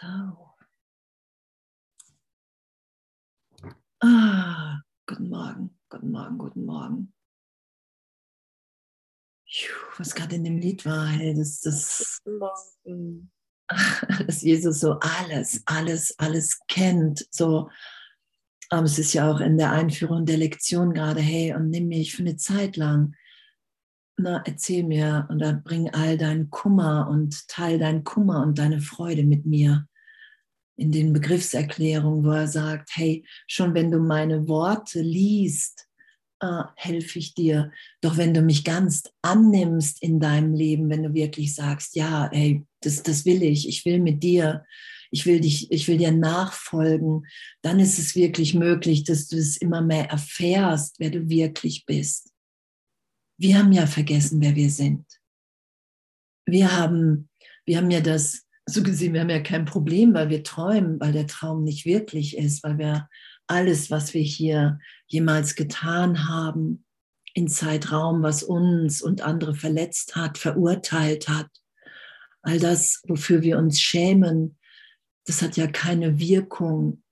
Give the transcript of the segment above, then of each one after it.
So. Ah, guten Morgen, guten Morgen, guten Morgen. was gerade in dem Lied war, hey, das, das, dass Jesus so alles, alles, alles kennt. So, aber es ist ja auch in der Einführung der Lektion gerade, hey, und nimm mich für eine Zeit lang. Na, erzähl mir und dann bring all deinen Kummer und teil deinen Kummer und deine Freude mit mir in den Begriffserklärungen, wo er sagt, hey, schon wenn du meine Worte liest, äh, helfe ich dir. Doch wenn du mich ganz annimmst in deinem Leben, wenn du wirklich sagst, ja, hey, das, das will ich, ich will mit dir, ich will dich, ich will dir nachfolgen, dann ist es wirklich möglich, dass du es immer mehr erfährst, wer du wirklich bist. Wir haben ja vergessen, wer wir sind. Wir haben, wir haben ja das so gesehen, wir haben ja kein Problem, weil wir träumen, weil der Traum nicht wirklich ist, weil wir alles, was wir hier jemals getan haben, in Zeitraum, was uns und andere verletzt hat, verurteilt hat, all das, wofür wir uns schämen, das hat ja keine Wirkung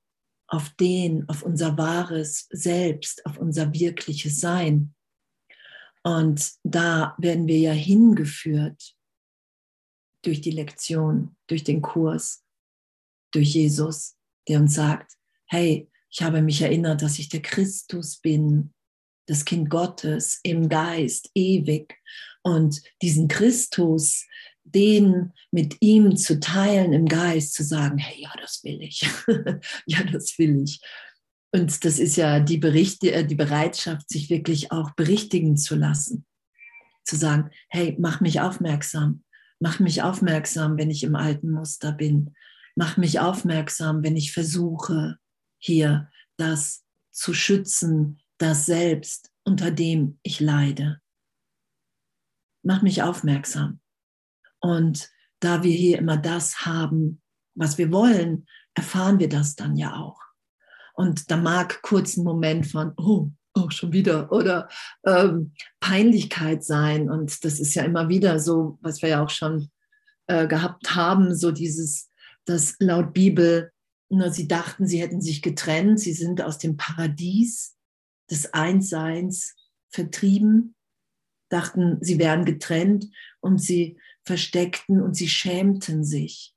auf den, auf unser wahres Selbst, auf unser wirkliches Sein. Und da werden wir ja hingeführt durch die Lektion, durch den Kurs, durch Jesus, der uns sagt, hey, ich habe mich erinnert, dass ich der Christus bin, das Kind Gottes im Geist, ewig. Und diesen Christus, den mit ihm zu teilen im Geist, zu sagen, hey, ja, das will ich. ja, das will ich. Und das ist ja die, Berichte, äh, die Bereitschaft, sich wirklich auch berichtigen zu lassen. Zu sagen, hey, mach mich aufmerksam. Mach mich aufmerksam, wenn ich im alten Muster bin. Mach mich aufmerksam, wenn ich versuche, hier das zu schützen, das Selbst, unter dem ich leide. Mach mich aufmerksam. Und da wir hier immer das haben, was wir wollen, erfahren wir das dann ja auch. Und da mag kurz ein Moment von, oh, oh, schon wieder, oder ähm, Peinlichkeit sein. Und das ist ja immer wieder so, was wir ja auch schon äh, gehabt haben, so dieses, dass laut Bibel, na, sie dachten, sie hätten sich getrennt, sie sind aus dem Paradies des Einsseins vertrieben, dachten, sie wären getrennt und sie versteckten und sie schämten sich.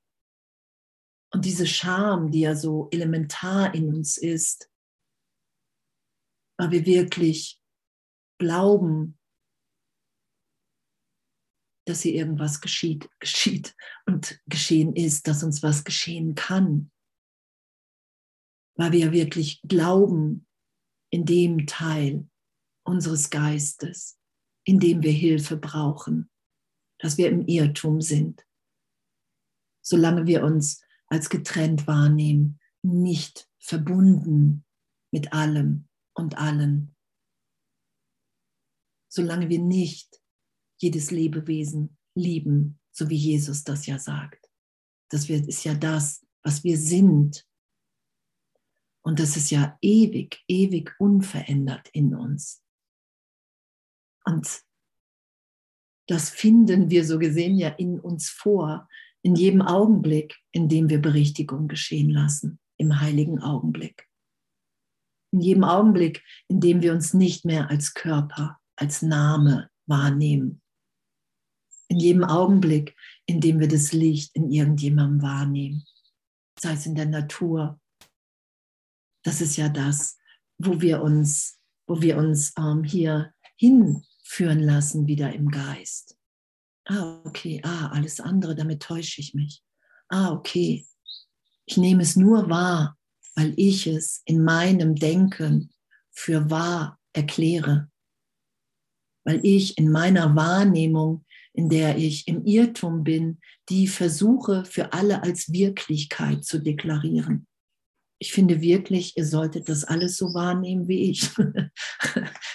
Und diese Scham, die ja so elementar in uns ist, weil wir wirklich glauben, dass hier irgendwas geschieht, geschieht und geschehen ist, dass uns was geschehen kann. Weil wir wirklich glauben in dem Teil unseres Geistes, in dem wir Hilfe brauchen, dass wir im Irrtum sind. Solange wir uns als getrennt wahrnehmen, nicht verbunden mit allem, und allen. Solange wir nicht jedes Lebewesen lieben, so wie Jesus das ja sagt. Das ist ja das, was wir sind. Und das ist ja ewig, ewig unverändert in uns. Und das finden wir so gesehen ja in uns vor, in jedem Augenblick, in dem wir Berichtigung geschehen lassen, im heiligen Augenblick in jedem Augenblick, in dem wir uns nicht mehr als Körper, als Name wahrnehmen. In jedem Augenblick, in dem wir das Licht in irgendjemandem wahrnehmen, sei es in der Natur. Das ist ja das, wo wir uns, wo wir uns ähm, hier hinführen lassen, wieder im Geist. Ah, okay, ah, alles andere, damit täusche ich mich. Ah, okay, ich nehme es nur wahr, weil ich es in meinem Denken für wahr erkläre, weil ich in meiner Wahrnehmung, in der ich im Irrtum bin, die versuche für alle als Wirklichkeit zu deklarieren. Ich finde wirklich, ihr solltet das alles so wahrnehmen wie ich.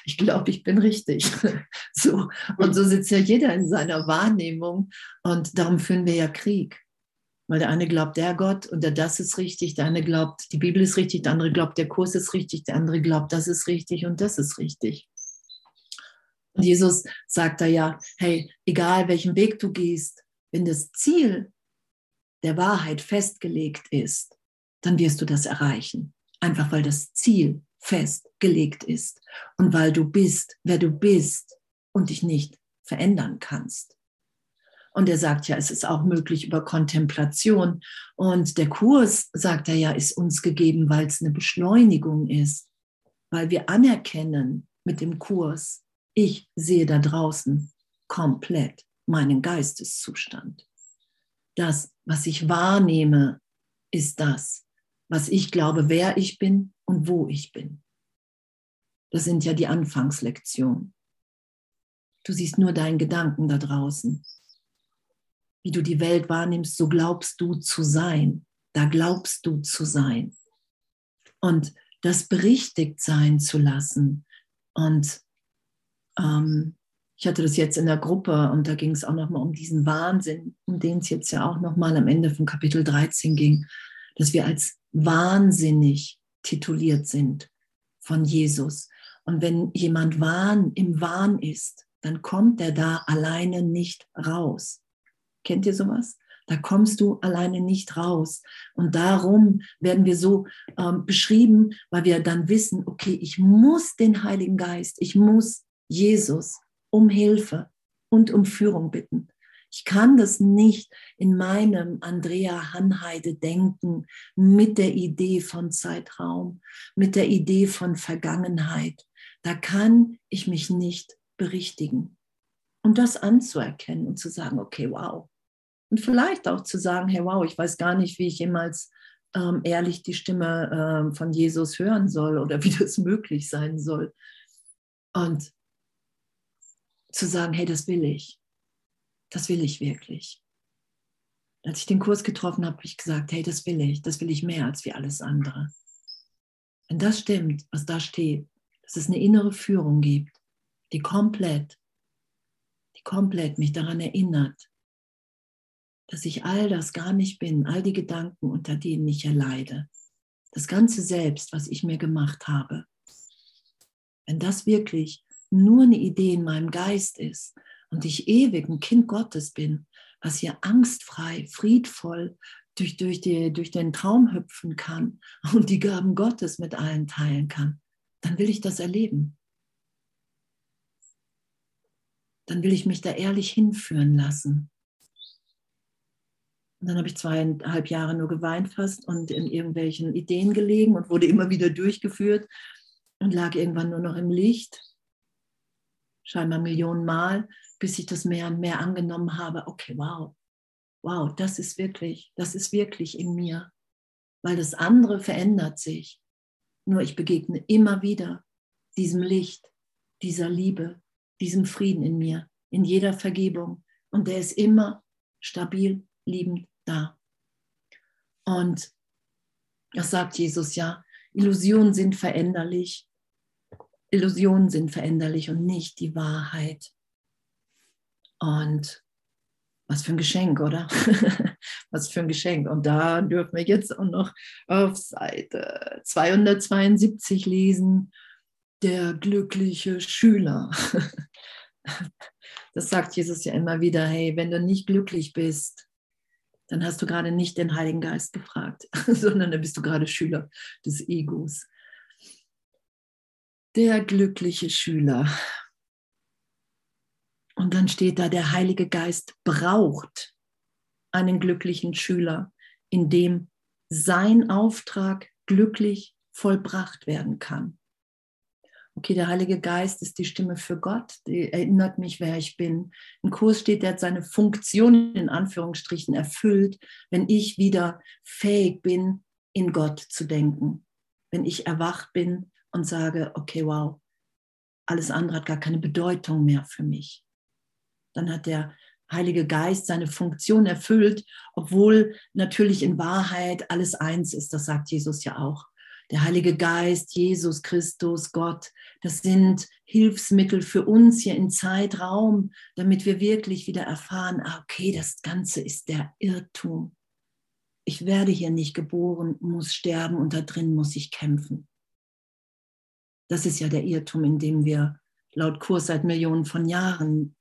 Ich glaube, ich bin richtig. So. Und so sitzt ja jeder in seiner Wahrnehmung. Und darum führen wir ja Krieg. Weil der eine glaubt, der Gott und der das ist richtig, der eine glaubt, die Bibel ist richtig, der andere glaubt, der Kurs ist richtig, der andere glaubt, das ist richtig und das ist richtig. Und Jesus sagt da ja, hey, egal welchen Weg du gehst, wenn das Ziel der Wahrheit festgelegt ist, dann wirst du das erreichen. Einfach weil das Ziel festgelegt ist und weil du bist, wer du bist und dich nicht verändern kannst. Und er sagt ja, es ist auch möglich über Kontemplation. Und der Kurs, sagt er ja, ist uns gegeben, weil es eine Beschleunigung ist, weil wir anerkennen mit dem Kurs, ich sehe da draußen komplett meinen Geisteszustand. Das, was ich wahrnehme, ist das, was ich glaube, wer ich bin und wo ich bin. Das sind ja die Anfangslektionen. Du siehst nur deinen Gedanken da draußen wie du die Welt wahrnimmst, so glaubst du zu sein. Da glaubst du zu sein. Und das berichtigt sein zu lassen. Und ähm, ich hatte das jetzt in der Gruppe und da ging es auch nochmal um diesen Wahnsinn, um den es jetzt ja auch nochmal am Ende von Kapitel 13 ging, dass wir als wahnsinnig tituliert sind von Jesus. Und wenn jemand Wahn im Wahn ist, dann kommt er da alleine nicht raus. Kennt ihr sowas? Da kommst du alleine nicht raus. Und darum werden wir so ähm, beschrieben, weil wir dann wissen, okay, ich muss den Heiligen Geist, ich muss Jesus um Hilfe und um Führung bitten. Ich kann das nicht in meinem Andrea Hanheide denken mit der Idee von Zeitraum, mit der Idee von Vergangenheit. Da kann ich mich nicht berichtigen. Und das anzuerkennen und zu sagen, okay, wow, und vielleicht auch zu sagen, hey, wow, ich weiß gar nicht, wie ich jemals ähm, ehrlich die Stimme ähm, von Jesus hören soll oder wie das möglich sein soll. Und zu sagen, hey, das will ich. Das will ich wirklich. Als ich den Kurs getroffen habe, habe ich gesagt, hey, das will ich. Das will ich mehr als wie alles andere. Wenn das stimmt, was da steht, dass es eine innere Führung gibt, die komplett, die komplett mich daran erinnert, dass ich all das gar nicht bin, all die Gedanken, unter denen ich erleide, das ganze Selbst, was ich mir gemacht habe, wenn das wirklich nur eine Idee in meinem Geist ist und ich ewig ein Kind Gottes bin, was hier angstfrei, friedvoll durch, durch, die, durch den Traum hüpfen kann und die Gaben Gottes mit allen teilen kann, dann will ich das erleben. Dann will ich mich da ehrlich hinführen lassen. Und dann habe ich zweieinhalb Jahre nur geweint fast und in irgendwelchen Ideen gelegen und wurde immer wieder durchgeführt und lag irgendwann nur noch im Licht, scheinbar Millionen Mal, bis ich das mehr und mehr angenommen habe. Okay, wow, wow, das ist wirklich, das ist wirklich in mir, weil das andere verändert sich. Nur ich begegne immer wieder diesem Licht, dieser Liebe, diesem Frieden in mir, in jeder Vergebung. Und der ist immer stabil, liebend da. Und das sagt Jesus ja, Illusionen sind veränderlich. Illusionen sind veränderlich und nicht die Wahrheit. Und was für ein Geschenk, oder? was für ein Geschenk. Und da dürfen wir jetzt auch noch auf Seite 272 lesen, der glückliche Schüler. das sagt Jesus ja immer wieder, hey, wenn du nicht glücklich bist, dann hast du gerade nicht den Heiligen Geist gefragt, sondern dann bist du gerade Schüler des Egos. Der glückliche Schüler. Und dann steht da, der Heilige Geist braucht einen glücklichen Schüler, in dem sein Auftrag glücklich vollbracht werden kann okay, der Heilige Geist ist die Stimme für Gott, die erinnert mich, wer ich bin. Im Kurs steht, der hat seine Funktion in Anführungsstrichen erfüllt, wenn ich wieder fähig bin, in Gott zu denken. Wenn ich erwacht bin und sage, okay, wow, alles andere hat gar keine Bedeutung mehr für mich. Dann hat der Heilige Geist seine Funktion erfüllt, obwohl natürlich in Wahrheit alles eins ist. Das sagt Jesus ja auch der Heilige Geist, Jesus Christus, Gott, das sind Hilfsmittel für uns hier in Zeitraum, damit wir wirklich wieder erfahren, ah, okay, das Ganze ist der Irrtum. Ich werde hier nicht geboren, muss sterben und da drin muss ich kämpfen. Das ist ja der Irrtum, in dem wir laut Kurs seit Millionen von Jahren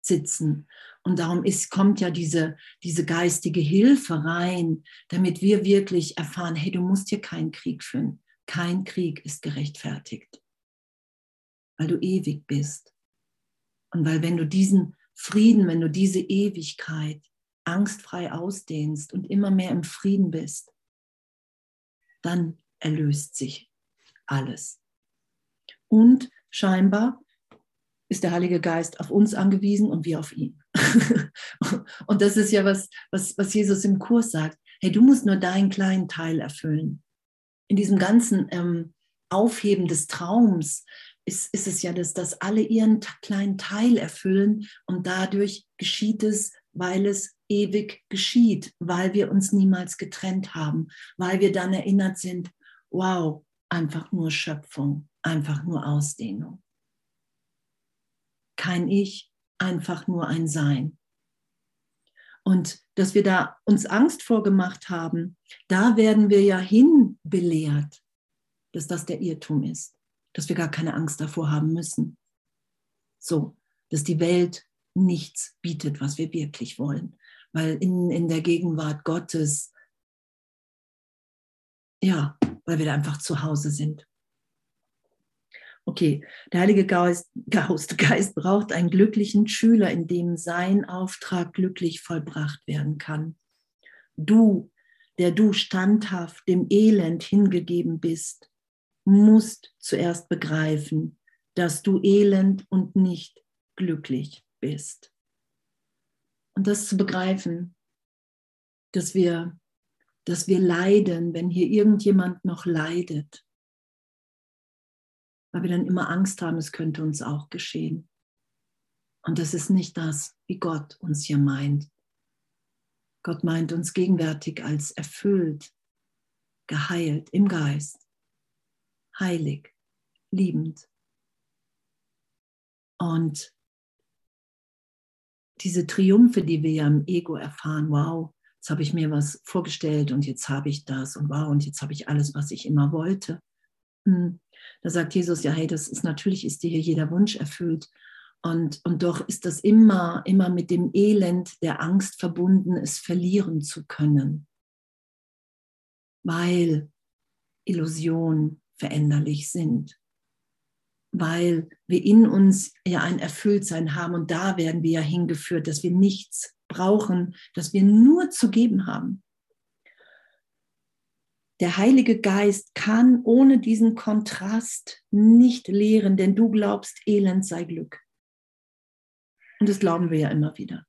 sitzen. Und darum ist, kommt ja diese, diese geistige Hilfe rein, damit wir wirklich erfahren, hey, du musst hier keinen Krieg führen. Kein Krieg ist gerechtfertigt, weil du ewig bist. Und weil wenn du diesen Frieden, wenn du diese Ewigkeit angstfrei ausdehnst und immer mehr im Frieden bist, dann erlöst sich alles. Und scheinbar ist der Heilige Geist auf uns angewiesen und wir auf ihn. und das ist ja was, was, was Jesus im Kurs sagt. Hey, du musst nur deinen kleinen Teil erfüllen. In diesem ganzen ähm, Aufheben des Traums ist, ist es ja, dass, dass alle ihren kleinen Teil erfüllen und dadurch geschieht es, weil es ewig geschieht, weil wir uns niemals getrennt haben, weil wir dann erinnert sind, wow, einfach nur Schöpfung, einfach nur Ausdehnung. Kein Ich, einfach nur ein Sein. Und dass wir da uns Angst vorgemacht haben, da werden wir ja hinbelehrt, dass das der Irrtum ist, dass wir gar keine Angst davor haben müssen. So, dass die Welt nichts bietet, was wir wirklich wollen, weil in, in der Gegenwart Gottes, ja, weil wir da einfach zu Hause sind. Okay, der Heilige Geist, Geist braucht einen glücklichen Schüler, in dem sein Auftrag glücklich vollbracht werden kann. Du, der du standhaft dem Elend hingegeben bist, musst zuerst begreifen, dass du elend und nicht glücklich bist. Und das zu begreifen, dass wir, dass wir leiden, wenn hier irgendjemand noch leidet, weil wir dann immer Angst haben, es könnte uns auch geschehen. Und das ist nicht das, wie Gott uns hier meint. Gott meint uns gegenwärtig als erfüllt, geheilt im Geist, heilig, liebend. Und diese Triumphe, die wir ja im Ego erfahren, wow, jetzt habe ich mir was vorgestellt und jetzt habe ich das und wow, und jetzt habe ich alles, was ich immer wollte. Hm. Da sagt Jesus, ja, hey, das ist natürlich, ist dir hier jeder Wunsch erfüllt. Und, und doch ist das immer, immer mit dem Elend der Angst verbunden, es verlieren zu können. Weil Illusionen veränderlich sind. Weil wir in uns ja ein Erfülltsein haben und da werden wir ja hingeführt, dass wir nichts brauchen, dass wir nur zu geben haben. Der Heilige Geist kann ohne diesen Kontrast nicht lehren, denn du glaubst, Elend sei Glück. Und das glauben wir ja immer wieder.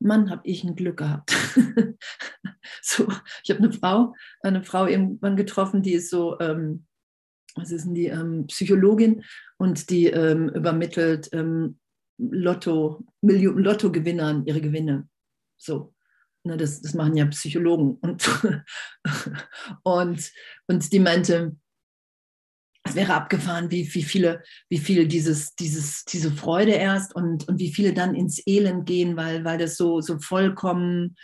Mann, habe ich ein Glück gehabt. so, ich habe eine Frau, eine Frau irgendwann getroffen, die ist so, ähm, was ist denn die, ähm, Psychologin und die ähm, übermittelt ähm, Lotto, Lotto-Gewinnern ihre Gewinne. So. Ne, das, das machen ja Psychologen. Und, und, und die meinte, es wäre abgefahren, wie, wie viele, wie viel dieses, dieses, diese Freude erst und, und wie viele dann ins Elend gehen, weil, weil das so, so vollkommen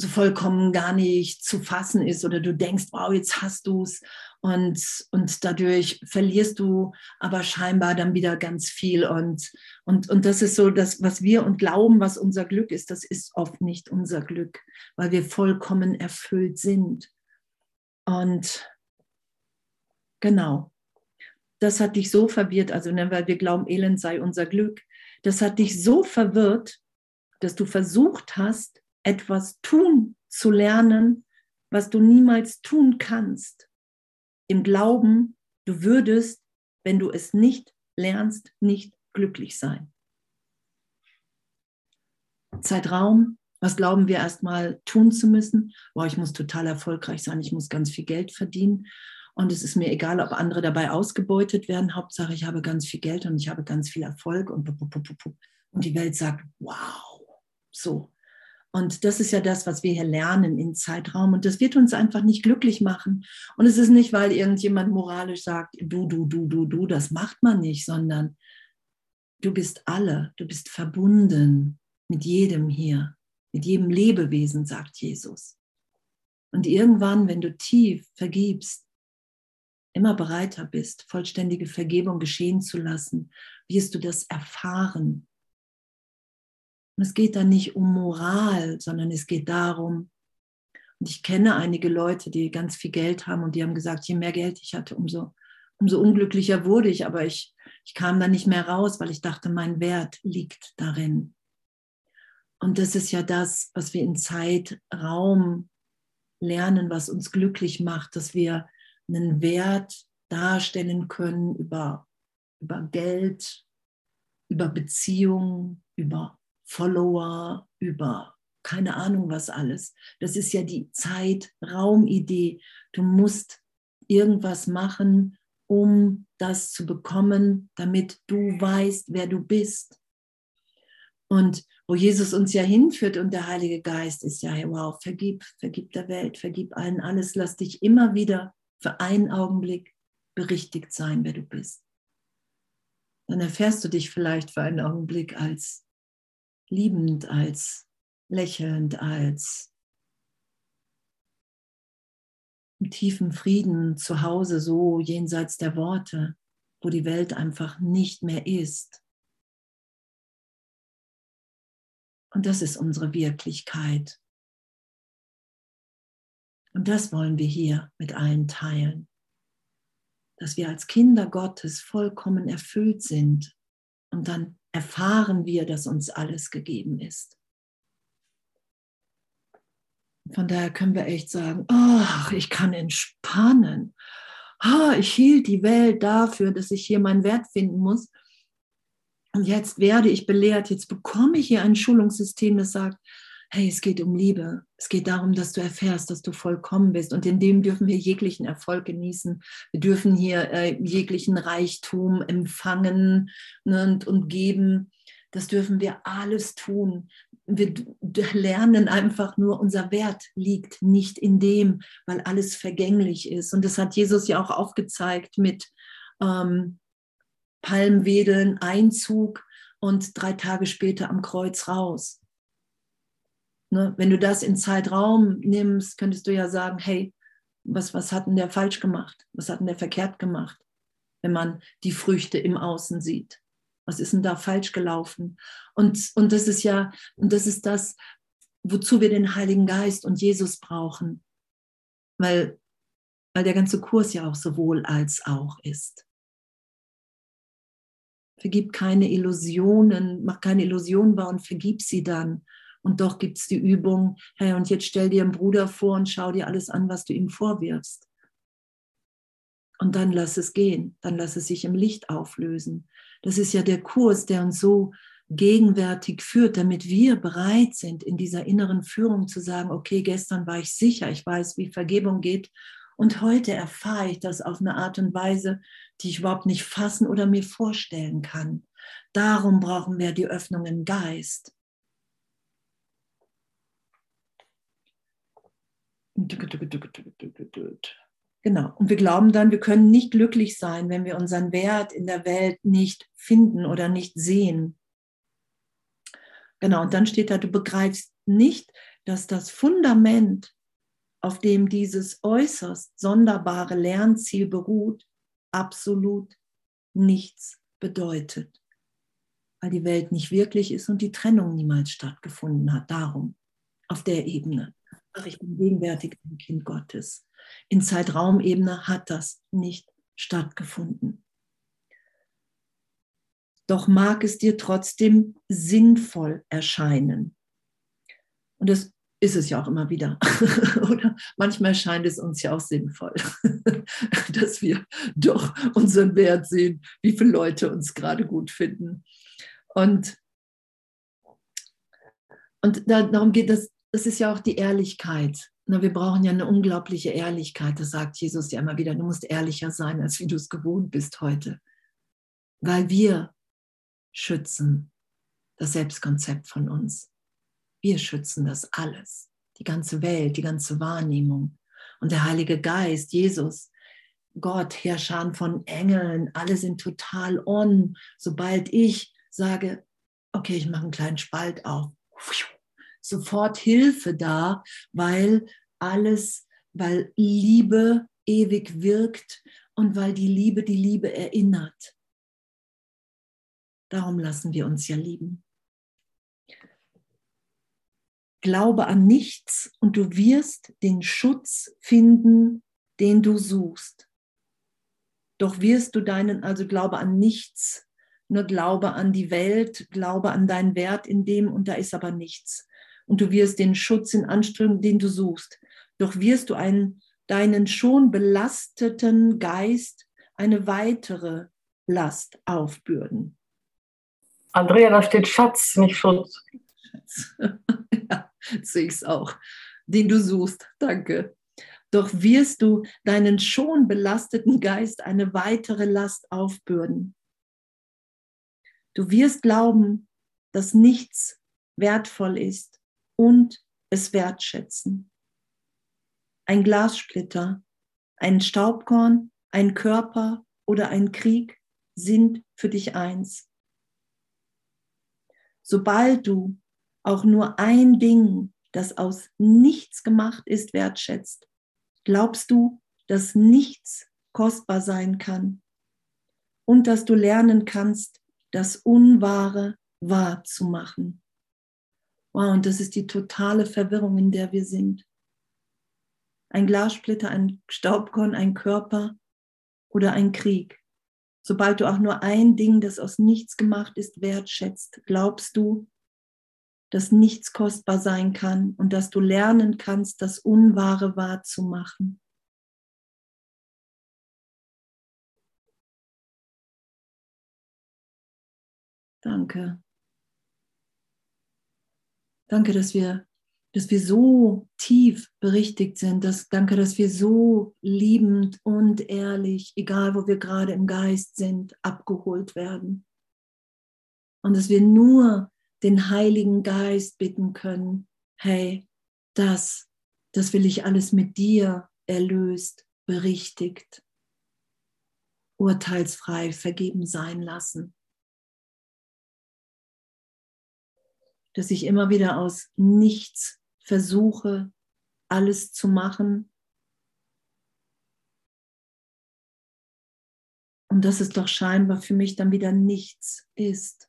so vollkommen gar nicht zu fassen ist oder du denkst, wow, jetzt hast du es und, und dadurch verlierst du aber scheinbar dann wieder ganz viel und, und, und das ist so das, was wir und glauben, was unser Glück ist, das ist oft nicht unser Glück, weil wir vollkommen erfüllt sind. Und genau, das hat dich so verwirrt, also ne, weil wir glauben, Elend sei unser Glück, das hat dich so verwirrt, dass du versucht hast, etwas tun zu lernen, was du niemals tun kannst. Im Glauben, du würdest, wenn du es nicht lernst, nicht glücklich sein. Zeitraum, was glauben wir erstmal tun zu müssen? Boah, ich muss total erfolgreich sein, ich muss ganz viel Geld verdienen. Und es ist mir egal, ob andere dabei ausgebeutet werden. Hauptsache, ich habe ganz viel Geld und ich habe ganz viel Erfolg. Und, und die Welt sagt, wow, so. Und das ist ja das, was wir hier lernen in Zeitraum. Und das wird uns einfach nicht glücklich machen. Und es ist nicht, weil irgendjemand moralisch sagt, du, du, du, du, du, das macht man nicht, sondern du bist alle, du bist verbunden mit jedem hier, mit jedem Lebewesen, sagt Jesus. Und irgendwann, wenn du tief vergibst, immer bereiter bist, vollständige Vergebung geschehen zu lassen, wirst du das erfahren, Und es geht da nicht um Moral, sondern es geht darum, und ich kenne einige Leute, die ganz viel Geld haben und die haben gesagt, je mehr Geld ich hatte, umso, umso unglücklicher wurde ich. Aber ich, ich kam da nicht mehr raus, weil ich dachte, mein Wert liegt darin. Und das ist ja das, was wir in Zeit, Raum lernen, was uns glücklich macht, dass wir einen Wert darstellen können über, über Geld, über Beziehungen, über Follower, über keine Ahnung was alles. Das ist ja die Zeit-Raum-Idee. Du musst irgendwas machen, um das zu bekommen, damit du weißt, wer du bist. Und wo Jesus uns ja hinführt und der Heilige Geist ist ja, wow, vergib, vergib der Welt, vergib allen alles, lass dich immer wieder für einen Augenblick berichtigt sein, wer du bist. Dann erfährst du dich vielleicht für einen Augenblick als liebend, als lächelnd, als im tiefen Frieden zu Hause, so jenseits der Worte, wo die Welt einfach nicht mehr ist. Und das ist unsere Wirklichkeit. Und das wollen wir hier mit allen teilen, dass wir als Kinder Gottes vollkommen erfüllt sind und dann erfahren wir, dass uns alles gegeben ist. Von daher können wir echt sagen, ach, ich kann entspannen. Ah, ich hielt die Welt dafür, dass ich hier meinen Wert finden muss. Und jetzt werde ich belehrt, jetzt bekomme ich hier ein Schulungssystem, das sagt, hey, es geht um Liebe. Es geht darum, dass du erfährst, dass du vollkommen bist. Und in dem dürfen wir jeglichen Erfolg genießen. Wir dürfen hier äh, jeglichen Reichtum empfangen ne, und, und geben. Das dürfen wir alles tun. Wir lernen einfach nur, unser Wert liegt nicht in dem, weil alles vergänglich ist. Und das hat Jesus ja auch aufgezeigt mit ähm, Palmwedeln, Einzug und drei Tage später am Kreuz raus. Ne? Wenn du das in Zeitraum nimmst, könntest du ja sagen, hey, was, was hat denn der falsch gemacht? Was hat denn der verkehrt gemacht, wenn man die Früchte im Außen sieht? Was ist denn da falsch gelaufen? Und, und das ist ja, und das ist das, wozu wir den Heiligen Geist und Jesus brauchen. Weil, weil der ganze Kurs ja auch sowohl als auch ist. Vergib keine Illusionen, mach keine Illusionen wahr und vergib sie dann. Und doch gibt es die Übung, hey, und jetzt stell dir einen Bruder vor und schau dir alles an, was du ihm vorwirfst. Und dann lass es gehen, dann lass es sich im Licht auflösen. Das ist ja der Kurs, der uns so gegenwärtig führt, damit wir bereit sind, in dieser inneren Führung zu sagen, okay, gestern war ich sicher, ich weiß, wie Vergebung geht. Und heute erfahre ich das auf eine Art und Weise, die ich überhaupt nicht fassen oder mir vorstellen kann. Darum brauchen wir die Öffnung im Geist. Genau. Und wir glauben dann, wir können nicht glücklich sein, wenn wir unseren Wert in der Welt nicht finden oder nicht sehen. Genau. Und dann steht da, du begreifst nicht, dass das Fundament, auf dem dieses äußerst sonderbare Lernziel beruht, absolut nichts bedeutet. Weil die Welt nicht wirklich ist und die Trennung niemals stattgefunden hat. Darum, auf der Ebene ich bin gegenwärtig ein Kind Gottes. In Zeitraumebene hat das nicht stattgefunden. Doch mag es dir trotzdem sinnvoll erscheinen. Und das ist es ja auch immer wieder. Oder manchmal scheint es uns ja auch sinnvoll, dass wir doch unseren Wert sehen, wie viele Leute uns gerade gut finden. Und, und darum geht es das ist ja auch die Ehrlichkeit. Na, wir brauchen ja eine unglaubliche Ehrlichkeit. Das sagt Jesus ja immer wieder. Du musst ehrlicher sein, als wie du es gewohnt bist heute. Weil wir schützen das Selbstkonzept von uns. Wir schützen das alles. Die ganze Welt, die ganze Wahrnehmung. Und der Heilige Geist, Jesus, Gott, Herrscher von Engeln, alle sind total on. Sobald ich sage, okay, ich mache einen kleinen Spalt auf, sofort Hilfe da, weil alles, weil Liebe ewig wirkt und weil die Liebe die Liebe erinnert. Darum lassen wir uns ja lieben. glaube an nichts und du wirst den Schutz finden, den du suchst. Doch wirst du deinen, also glaube an nichts, nur glaube an die Welt, glaube an deinen Wert in dem und da ist aber nichts. Und du wirst den Schutz in Anstrengung, den du suchst. Doch wirst du einen, deinen schon belasteten Geist eine weitere Last aufbürden. Andrea, da steht Schatz, nicht Schutz. Schatz. ja, sehe ich es auch. Den du suchst. Danke. Doch wirst du deinen schon belasteten Geist eine weitere Last aufbürden. Du wirst glauben, dass nichts wertvoll ist und es wertschätzen. Ein Glassplitter, ein Staubkorn, ein Körper oder ein Krieg sind für dich eins. Sobald du auch nur ein Ding, das aus nichts gemacht ist, wertschätzt, glaubst du, dass nichts kostbar sein kann und dass du lernen kannst, das Unwahre wahr zu machen. Wow, und das ist die totale Verwirrung, in der wir sind. Ein Glassplitter, ein Staubkorn, ein Körper oder ein Krieg. Sobald du auch nur ein Ding, das aus nichts gemacht ist, wertschätzt, glaubst du, dass nichts kostbar sein kann und dass du lernen kannst, das Unwahre wahrzumachen. Danke. Danke, dass wir, dass wir so tief berichtigt sind. Dass, danke, dass wir so liebend und ehrlich, egal wo wir gerade im Geist sind, abgeholt werden. Und dass wir nur den Heiligen Geist bitten können, hey, das, das will ich alles mit dir erlöst, berichtigt, urteilsfrei vergeben sein lassen. Dass ich immer wieder aus nichts versuche, alles zu machen. Und dass es doch scheinbar für mich dann wieder nichts ist.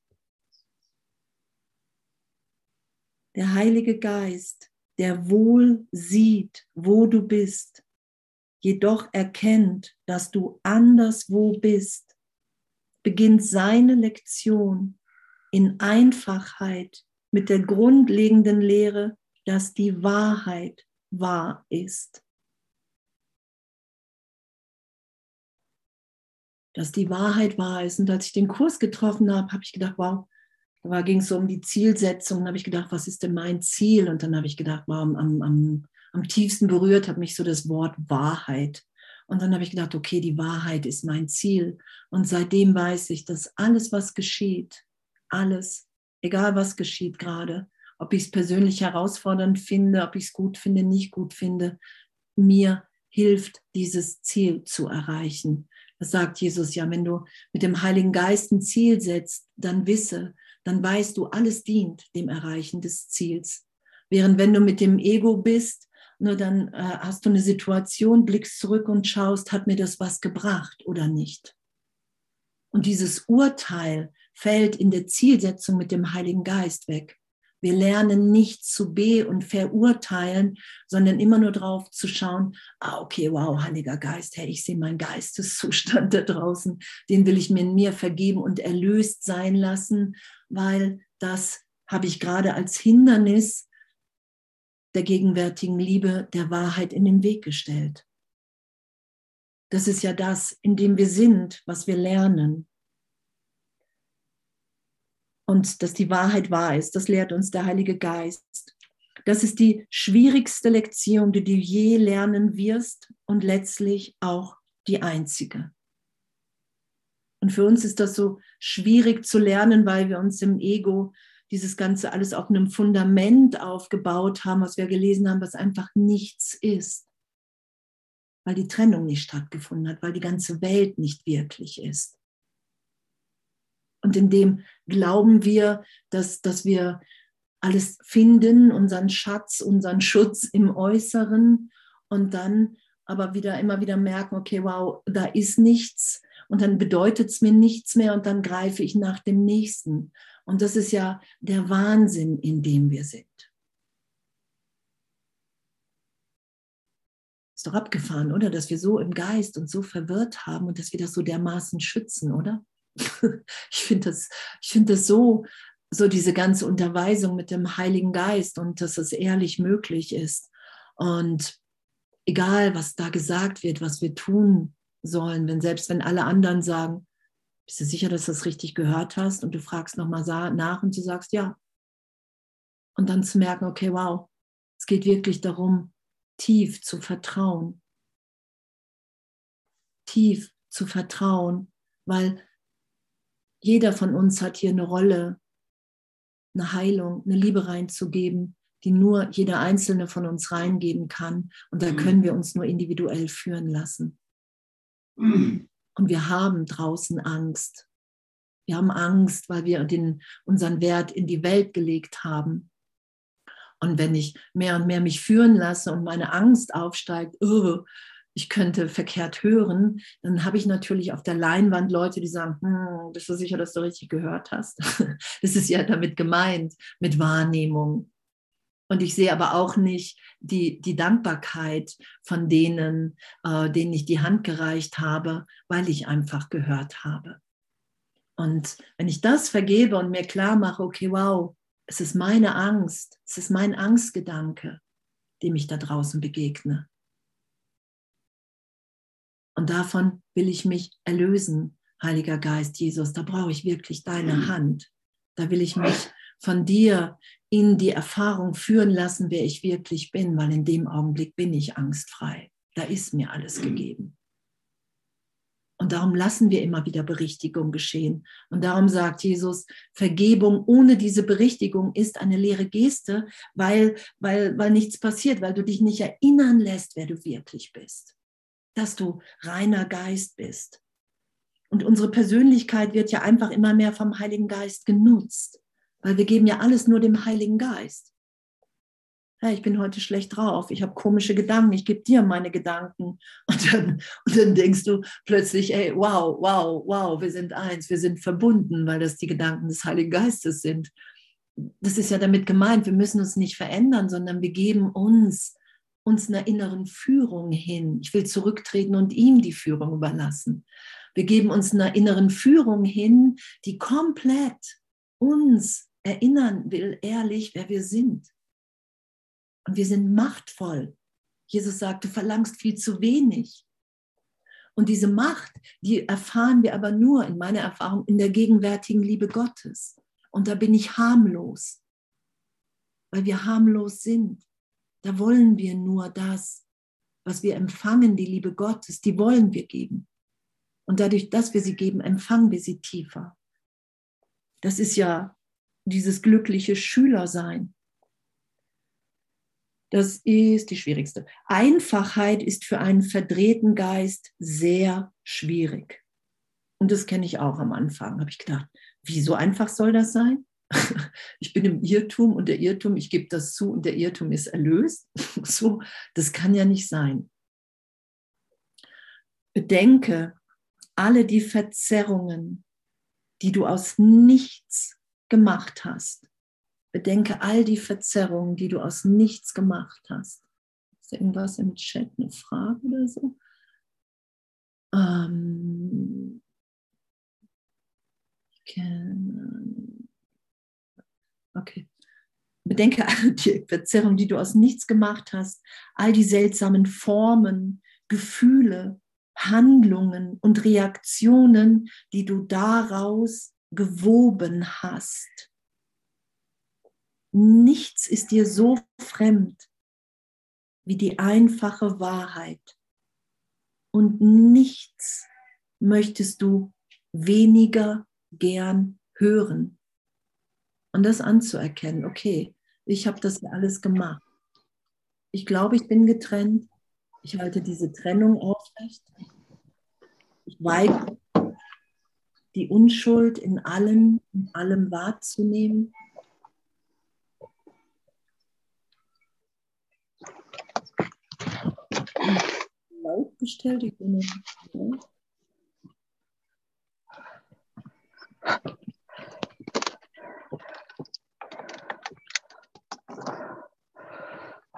der Heilige Geist, der wohl sieht, wo du bist, jedoch erkennt, dass du anderswo bist, beginnt seine Lektion in Einfachheit mit der grundlegenden Lehre, dass die Wahrheit wahr ist. Dass die Wahrheit wahr ist. Und als ich den Kurs getroffen habe, habe ich gedacht, wow, da ging es so um die Zielsetzung. Da habe ich gedacht, was ist denn mein Ziel? Und dann habe ich gedacht, wow, am, am, am tiefsten berührt hat mich so das Wort Wahrheit. Und dann habe ich gedacht, okay, die Wahrheit ist mein Ziel. Und seitdem weiß ich, dass alles, was geschieht, alles, egal was geschieht gerade, ob ich es persönlich herausfordernd finde, ob ich es gut finde, nicht gut finde, mir hilft, dieses Ziel zu erreichen. Das sagt Jesus ja, wenn du mit dem Heiligen Geist ein Ziel setzt, dann wisse, dann weißt du, alles dient dem Erreichen des Ziels. Während wenn du mit dem Ego bist, nur dann äh, hast du eine Situation, blickst zurück und schaust, hat mir das was gebracht oder nicht. Und dieses Urteil fällt in der Zielsetzung mit dem Heiligen Geist weg. Wir lernen nicht zu be- und verurteilen, sondern immer nur drauf zu schauen, ah, okay, wow, Heiliger Geist, hey, ich sehe meinen Geisteszustand da draußen, den will ich mir in mir vergeben und erlöst sein lassen, weil das habe ich gerade als Hindernis der gegenwärtigen Liebe, der Wahrheit in den Weg gestellt. Das ist ja das, in dem wir sind, was wir lernen und dass die Wahrheit wahr ist. Das lehrt uns der Heilige Geist. Das ist die schwierigste Lektion, die du je lernen wirst und letztlich auch die einzige. Und für uns ist das so schwierig zu lernen, weil wir uns im Ego dieses Ganze alles auf einem Fundament aufgebaut haben, was wir gelesen haben, was einfach nichts ist. Weil die Trennung nicht stattgefunden hat, weil die ganze Welt nicht wirklich ist. Und in dem glauben wir, dass, dass wir alles finden, unseren Schatz, unseren Schutz im Äußeren und dann aber wieder immer wieder merken, okay, wow, da ist nichts und dann bedeutet es mir nichts mehr und dann greife ich nach dem nächsten. Und das ist ja der Wahnsinn, in dem wir sind. Ist doch abgefahren, oder? Dass wir so im Geist und so verwirrt haben und dass wir das so dermaßen schützen, oder? ich finde das, ich das so, so diese ganze Unterweisung mit dem Heiligen Geist und dass es ehrlich möglich ist. Und egal, was da gesagt wird, was wir tun sollen, wenn selbst wenn alle anderen sagen, bist du sicher, dass du das richtig gehört hast? Und du fragst nochmal nach und du sagst ja. Und dann zu merken, okay, wow, es geht wirklich darum, tief zu vertrauen. Tief zu vertrauen, weil jeder von uns hat hier eine Rolle, eine Heilung, eine Liebe reinzugeben, die nur jeder einzelne von uns reingeben kann. Und da mhm. können wir uns nur individuell führen lassen. Und wir haben draußen Angst. Wir haben Angst, weil wir den, unseren Wert in die Welt gelegt haben. Und wenn ich mehr und mehr mich führen lasse und meine Angst aufsteigt, oh, ich könnte verkehrt hören, dann habe ich natürlich auf der Leinwand Leute, die sagen, hm, bist du sicher, dass du richtig gehört hast? Das ist ja damit gemeint, mit Wahrnehmung. Und ich sehe aber auch nicht die, die Dankbarkeit von denen, äh, denen ich die Hand gereicht habe, weil ich einfach gehört habe. Und wenn ich das vergebe und mir klar mache, okay, wow, es ist meine Angst, es ist mein Angstgedanke, dem ich da draußen begegne. Und davon will ich mich erlösen, Heiliger Geist Jesus. Da brauche ich wirklich deine Hand. Da will ich mich von dir in die Erfahrung führen lassen, wer ich wirklich bin, weil in dem Augenblick bin ich angstfrei. Da ist mir alles gegeben. Und darum lassen wir immer wieder Berichtigung geschehen. Und darum sagt Jesus, Vergebung ohne diese Berichtigung ist eine leere Geste, weil, weil, weil nichts passiert, weil du dich nicht erinnern lässt, wer du wirklich bist. Dass du reiner Geist bist. Und unsere Persönlichkeit wird ja einfach immer mehr vom Heiligen Geist genutzt, weil wir geben ja alles nur dem Heiligen Geist hey, ich bin heute schlecht drauf, ich habe komische Gedanken, ich gebe dir meine Gedanken. Und dann, und dann denkst du plötzlich, ey, wow, wow, wow, wir sind eins, wir sind verbunden, weil das die Gedanken des Heiligen Geistes sind. Das ist ja damit gemeint, wir müssen uns nicht verändern, sondern wir geben uns uns einer inneren Führung hin. Ich will zurücktreten und ihm die Führung überlassen. Wir geben uns einer inneren Führung hin, die komplett uns erinnern will, ehrlich, wer wir sind. Und wir sind machtvoll. Jesus sagt, du verlangst viel zu wenig. Und diese Macht, die erfahren wir aber nur in meiner Erfahrung in der gegenwärtigen Liebe Gottes. Und da bin ich harmlos, weil wir harmlos sind. Da wollen wir nur das, was wir empfangen, die Liebe Gottes, die wollen wir geben. Und dadurch, dass wir sie geben, empfangen wir sie tiefer. Das ist ja dieses glückliche Schülersein. Das ist die schwierigste. Einfachheit ist für einen verdrehten Geist sehr schwierig. Und das kenne ich auch am Anfang. Habe ich gedacht, wie so einfach soll das sein? Ich bin im Irrtum und der Irrtum, ich gebe das zu und der Irrtum ist erlöst. So, das kann ja nicht sein. Bedenke alle die Verzerrungen, die du aus nichts gemacht hast, Bedenke all die Verzerrungen, die du aus nichts gemacht hast. Ist irgendwas im Chat, eine Frage oder so? Ähm, okay. Bedenke die Verzerrungen, die du aus nichts gemacht hast, all die seltsamen Formen, Gefühle, Handlungen und Reaktionen, die du daraus gewoben hast. Nichts ist dir so fremd wie die einfache Wahrheit. Und nichts möchtest du weniger gern hören. Und das anzuerkennen, okay, ich habe das alles gemacht. Ich glaube, ich bin getrennt. Ich halte diese Trennung aufrecht. Ich weigere die Unschuld in allem, in allem wahrzunehmen. laut gestellt. Ich bin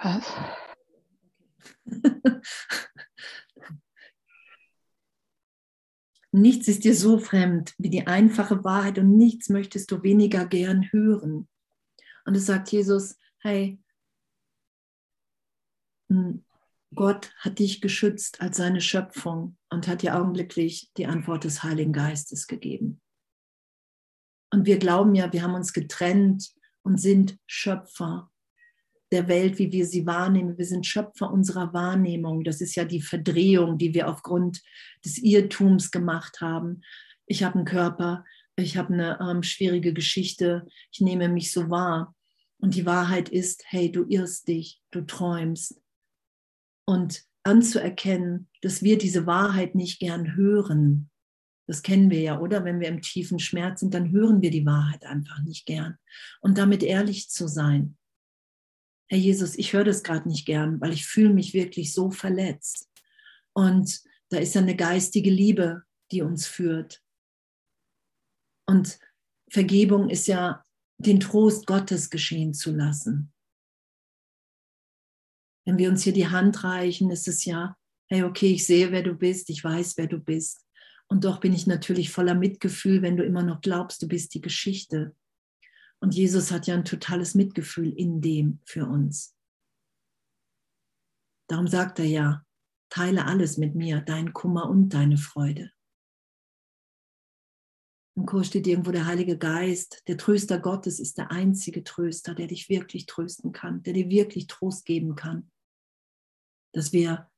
Was? nichts ist dir so fremd wie die einfache Wahrheit und nichts möchtest du weniger gern hören. Und es sagt Jesus, hey, hm, Gott hat dich geschützt als seine Schöpfung und hat dir augenblicklich die Antwort des Heiligen Geistes gegeben. Und wir glauben ja, wir haben uns getrennt und sind Schöpfer der Welt, wie wir sie wahrnehmen. Wir sind Schöpfer unserer Wahrnehmung. Das ist ja die Verdrehung, die wir aufgrund des Irrtums gemacht haben. Ich habe einen Körper, ich habe eine ähm, schwierige Geschichte, ich nehme mich so wahr. Und die Wahrheit ist, hey, du irrst dich, du träumst. Und anzuerkennen, dass wir diese Wahrheit nicht gern hören. Das kennen wir ja, oder? Wenn wir im tiefen Schmerz sind, dann hören wir die Wahrheit einfach nicht gern. Und damit ehrlich zu sein. Herr Jesus, ich höre das gerade nicht gern, weil ich fühle mich wirklich so verletzt. Und da ist ja eine geistige Liebe, die uns führt. Und Vergebung ist ja den Trost Gottes geschehen zu lassen. Wenn wir uns hier die Hand reichen, ist es ja, hey, okay, ich sehe, wer du bist, ich weiß, wer du bist. Und doch bin ich natürlich voller Mitgefühl, wenn du immer noch glaubst, du bist die Geschichte. Und Jesus hat ja ein totales Mitgefühl in dem für uns. Darum sagt er ja, teile alles mit mir, dein Kummer und deine Freude. Im Kurs steht irgendwo der Heilige Geist, der Tröster Gottes ist der einzige Tröster, der dich wirklich trösten kann, der dir wirklich Trost geben kann. Dass wir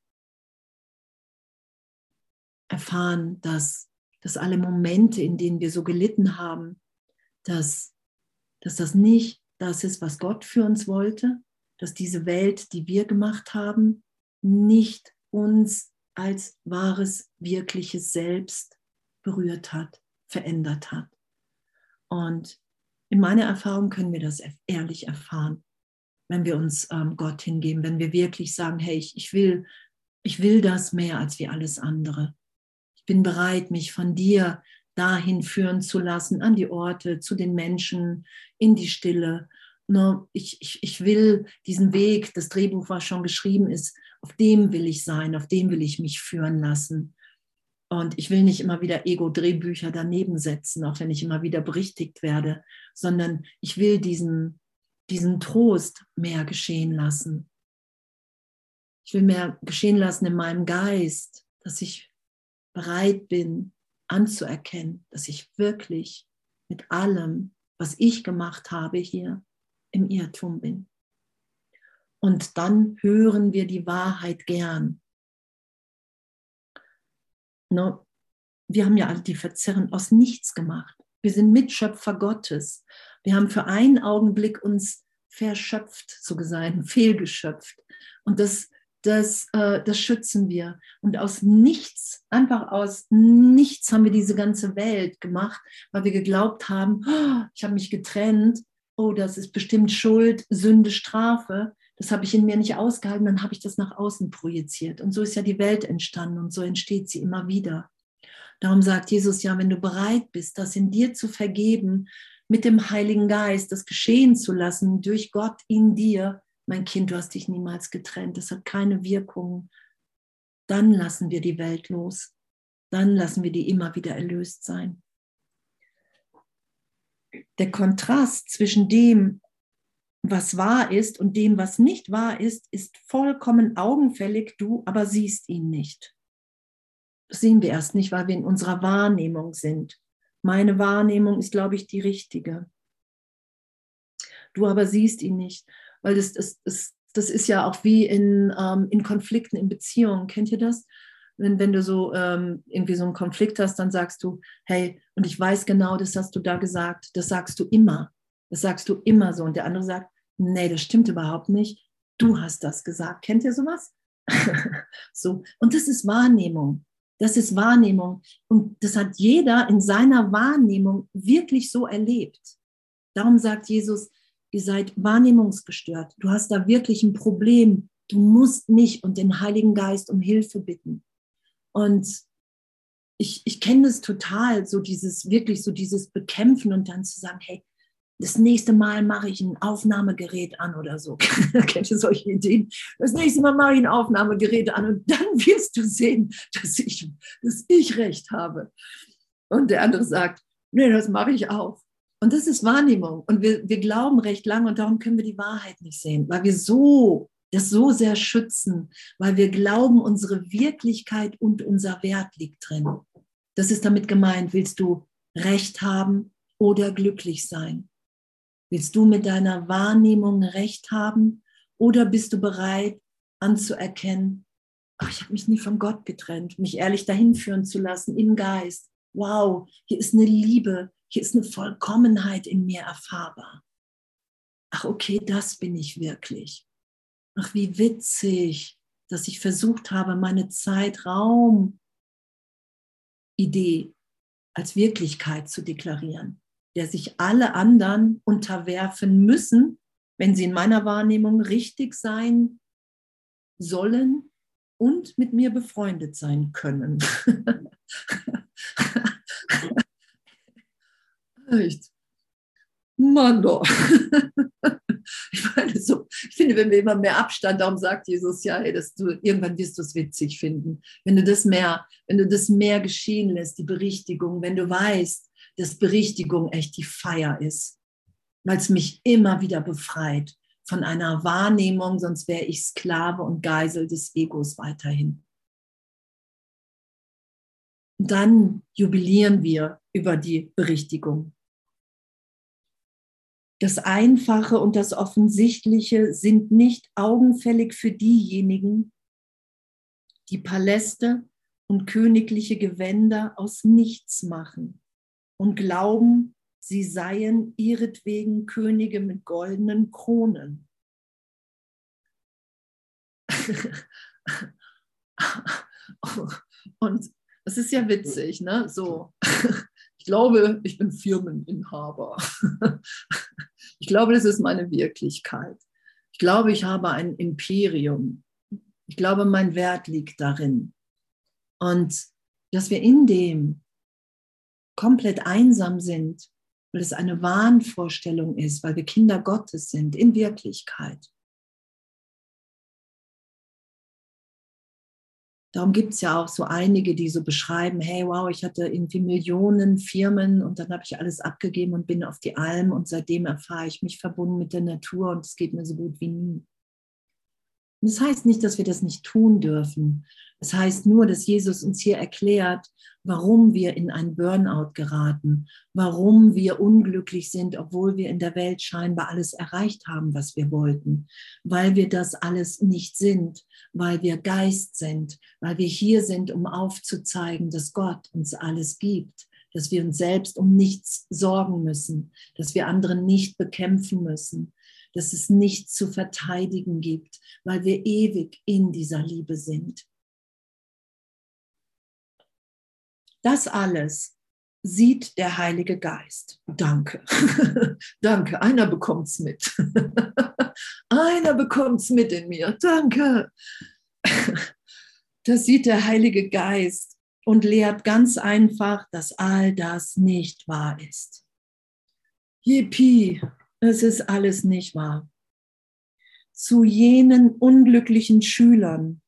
erfahren, dass, dass alle Momente, in denen wir so gelitten haben, dass, dass das nicht das ist, was Gott für uns wollte, dass diese Welt, die wir gemacht haben, nicht uns als wahres, wirkliches Selbst berührt hat verändert hat. Und in meiner Erfahrung können wir das ehrlich erfahren, wenn wir uns ähm, Gott hingeben, wenn wir wirklich sagen, hey, ich, ich, will, ich will das mehr als wie alles andere. Ich bin bereit, mich von dir dahin führen zu lassen, an die Orte, zu den Menschen, in die Stille. No, ich, ich, ich will diesen Weg, das Drehbuch, was schon geschrieben ist, auf dem will ich sein, auf dem will ich mich führen lassen. Und ich will nicht immer wieder Ego-Drehbücher daneben setzen, auch wenn ich immer wieder berichtigt werde, sondern ich will diesen, diesen Trost mehr geschehen lassen. Ich will mehr geschehen lassen in meinem Geist, dass ich bereit bin anzuerkennen, dass ich wirklich mit allem, was ich gemacht habe hier, im Irrtum bin. Und dann hören wir die Wahrheit gern. Ne? Wir haben ja alle die Verzerren aus nichts gemacht. Wir sind Mitschöpfer Gottes. Wir haben für einen Augenblick uns verschöpft, so gesagt, fehlgeschöpft. Und das, das, äh, das schützen wir. Und aus nichts, einfach aus nichts haben wir diese ganze Welt gemacht, weil wir geglaubt haben, oh, ich habe mich getrennt, oh, das ist bestimmt Schuld, Sünde, Strafe das habe ich in mir nicht ausgehalten, dann habe ich das nach außen projiziert. Und so ist ja die Welt entstanden und so entsteht sie immer wieder. Darum sagt Jesus ja, wenn du bereit bist, das in dir zu vergeben, mit dem Heiligen Geist, das geschehen zu lassen, durch Gott in dir, mein Kind, du hast dich niemals getrennt, das hat keine Wirkung, dann lassen wir die Welt los. Dann lassen wir die immer wieder erlöst sein. Der Kontrast zwischen dem, was wahr ist und dem, was nicht wahr ist, ist vollkommen augenfällig, du aber siehst ihn nicht. Das sehen wir erst nicht, weil wir in unserer Wahrnehmung sind. Meine Wahrnehmung ist, glaube ich, die richtige. Du aber siehst ihn nicht, weil das, das, das, das ist ja auch wie in, ähm, in Konflikten, in Beziehungen. Kennt ihr das? Wenn, wenn du so ähm, irgendwie so einen Konflikt hast, dann sagst du, hey, und ich weiß genau, das hast du da gesagt, das sagst du immer. Das sagst du immer so. Und der andere sagt, nee, das stimmt überhaupt nicht. Du hast das gesagt. Kennt ihr sowas? so. Und das ist Wahrnehmung. Das ist Wahrnehmung. Und das hat jeder in seiner Wahrnehmung wirklich so erlebt. Darum sagt Jesus, ihr seid wahrnehmungsgestört. Du hast da wirklich ein Problem. Du musst mich und den Heiligen Geist um Hilfe bitten. Und ich, ich kenne das total, so dieses, wirklich so dieses Bekämpfen und dann zu sagen, hey, Das nächste Mal mache ich ein Aufnahmegerät an oder so. Kennt ihr solche Ideen? Das nächste Mal mache ich ein Aufnahmegerät an und dann wirst du sehen, dass ich, dass ich recht habe. Und der andere sagt, nee, das mache ich auch. Und das ist Wahrnehmung. Und wir, wir glauben recht lange und darum können wir die Wahrheit nicht sehen, weil wir so das so sehr schützen, weil wir glauben, unsere Wirklichkeit und unser Wert liegt drin. Das ist damit gemeint, willst du Recht haben oder glücklich sein? Willst du mit deiner Wahrnehmung Recht haben oder bist du bereit anzuerkennen, ach, ich habe mich nie von Gott getrennt, mich ehrlich dahin führen zu lassen im Geist. Wow, hier ist eine Liebe, hier ist eine Vollkommenheit in mir erfahrbar. Ach, okay, das bin ich wirklich. Ach, wie witzig, dass ich versucht habe, meine Zeitraum-Idee als Wirklichkeit zu deklarieren, der sich alle anderen unterwerfen müssen, wenn sie in meiner Wahrnehmung richtig sein sollen und mit mir befreundet sein können. Echt. Mann doch. ich meine, so, ich finde, wenn wir immer mehr Abstand, darum sagt Jesus ja, hey, dass du irgendwann wirst du es witzig finden. Wenn du das mehr, wenn du das mehr geschehen lässt, die Berichtigung, wenn du weißt, dass Berichtigung echt die Feier ist, weil es mich immer wieder befreit von einer Wahrnehmung, sonst wäre ich Sklave und Geisel des Egos weiterhin. Und dann jubilieren wir über die Berichtigung. Das Einfache und das Offensichtliche sind nicht augenfällig für diejenigen, die Paläste und königliche Gewänder aus nichts machen und glauben, sie seien ihretwegen Könige mit goldenen Kronen. und es ist ja witzig, ne? So, ich glaube, ich bin Firmeninhaber. Ich glaube, das ist meine Wirklichkeit. Ich glaube, ich habe ein Imperium. Ich glaube, mein Wert liegt darin. Und dass wir in dem komplett einsam sind, weil es eine Wahnvorstellung ist, weil wir Kinder Gottes sind in Wirklichkeit. Darum gibt es ja auch so einige, die so beschreiben, hey, wow, ich hatte irgendwie Millionen Firmen und dann habe ich alles abgegeben und bin auf die Alm und seitdem erfahre ich mich verbunden mit der Natur und es geht mir so gut wie nie. Und das heißt nicht, dass wir das nicht tun dürfen. Das heißt nur, dass Jesus uns hier erklärt, warum wir in ein Burnout geraten, warum wir unglücklich sind, obwohl wir in der Welt scheinbar alles erreicht haben, was wir wollten, weil wir das alles nicht sind, weil wir Geist sind, weil wir hier sind, um aufzuzeigen, dass Gott uns alles gibt, dass wir uns selbst um nichts sorgen müssen, dass wir andere nicht bekämpfen müssen, dass es nichts zu verteidigen gibt, weil wir ewig in dieser Liebe sind. Das alles sieht der Heilige Geist. Danke. Danke. Einer bekommt es mit. Einer bekommt es mit in mir. Danke. Das sieht der Heilige Geist und lehrt ganz einfach, dass all das nicht wahr ist. Yippie, es ist alles nicht wahr. Zu jenen unglücklichen Schülern,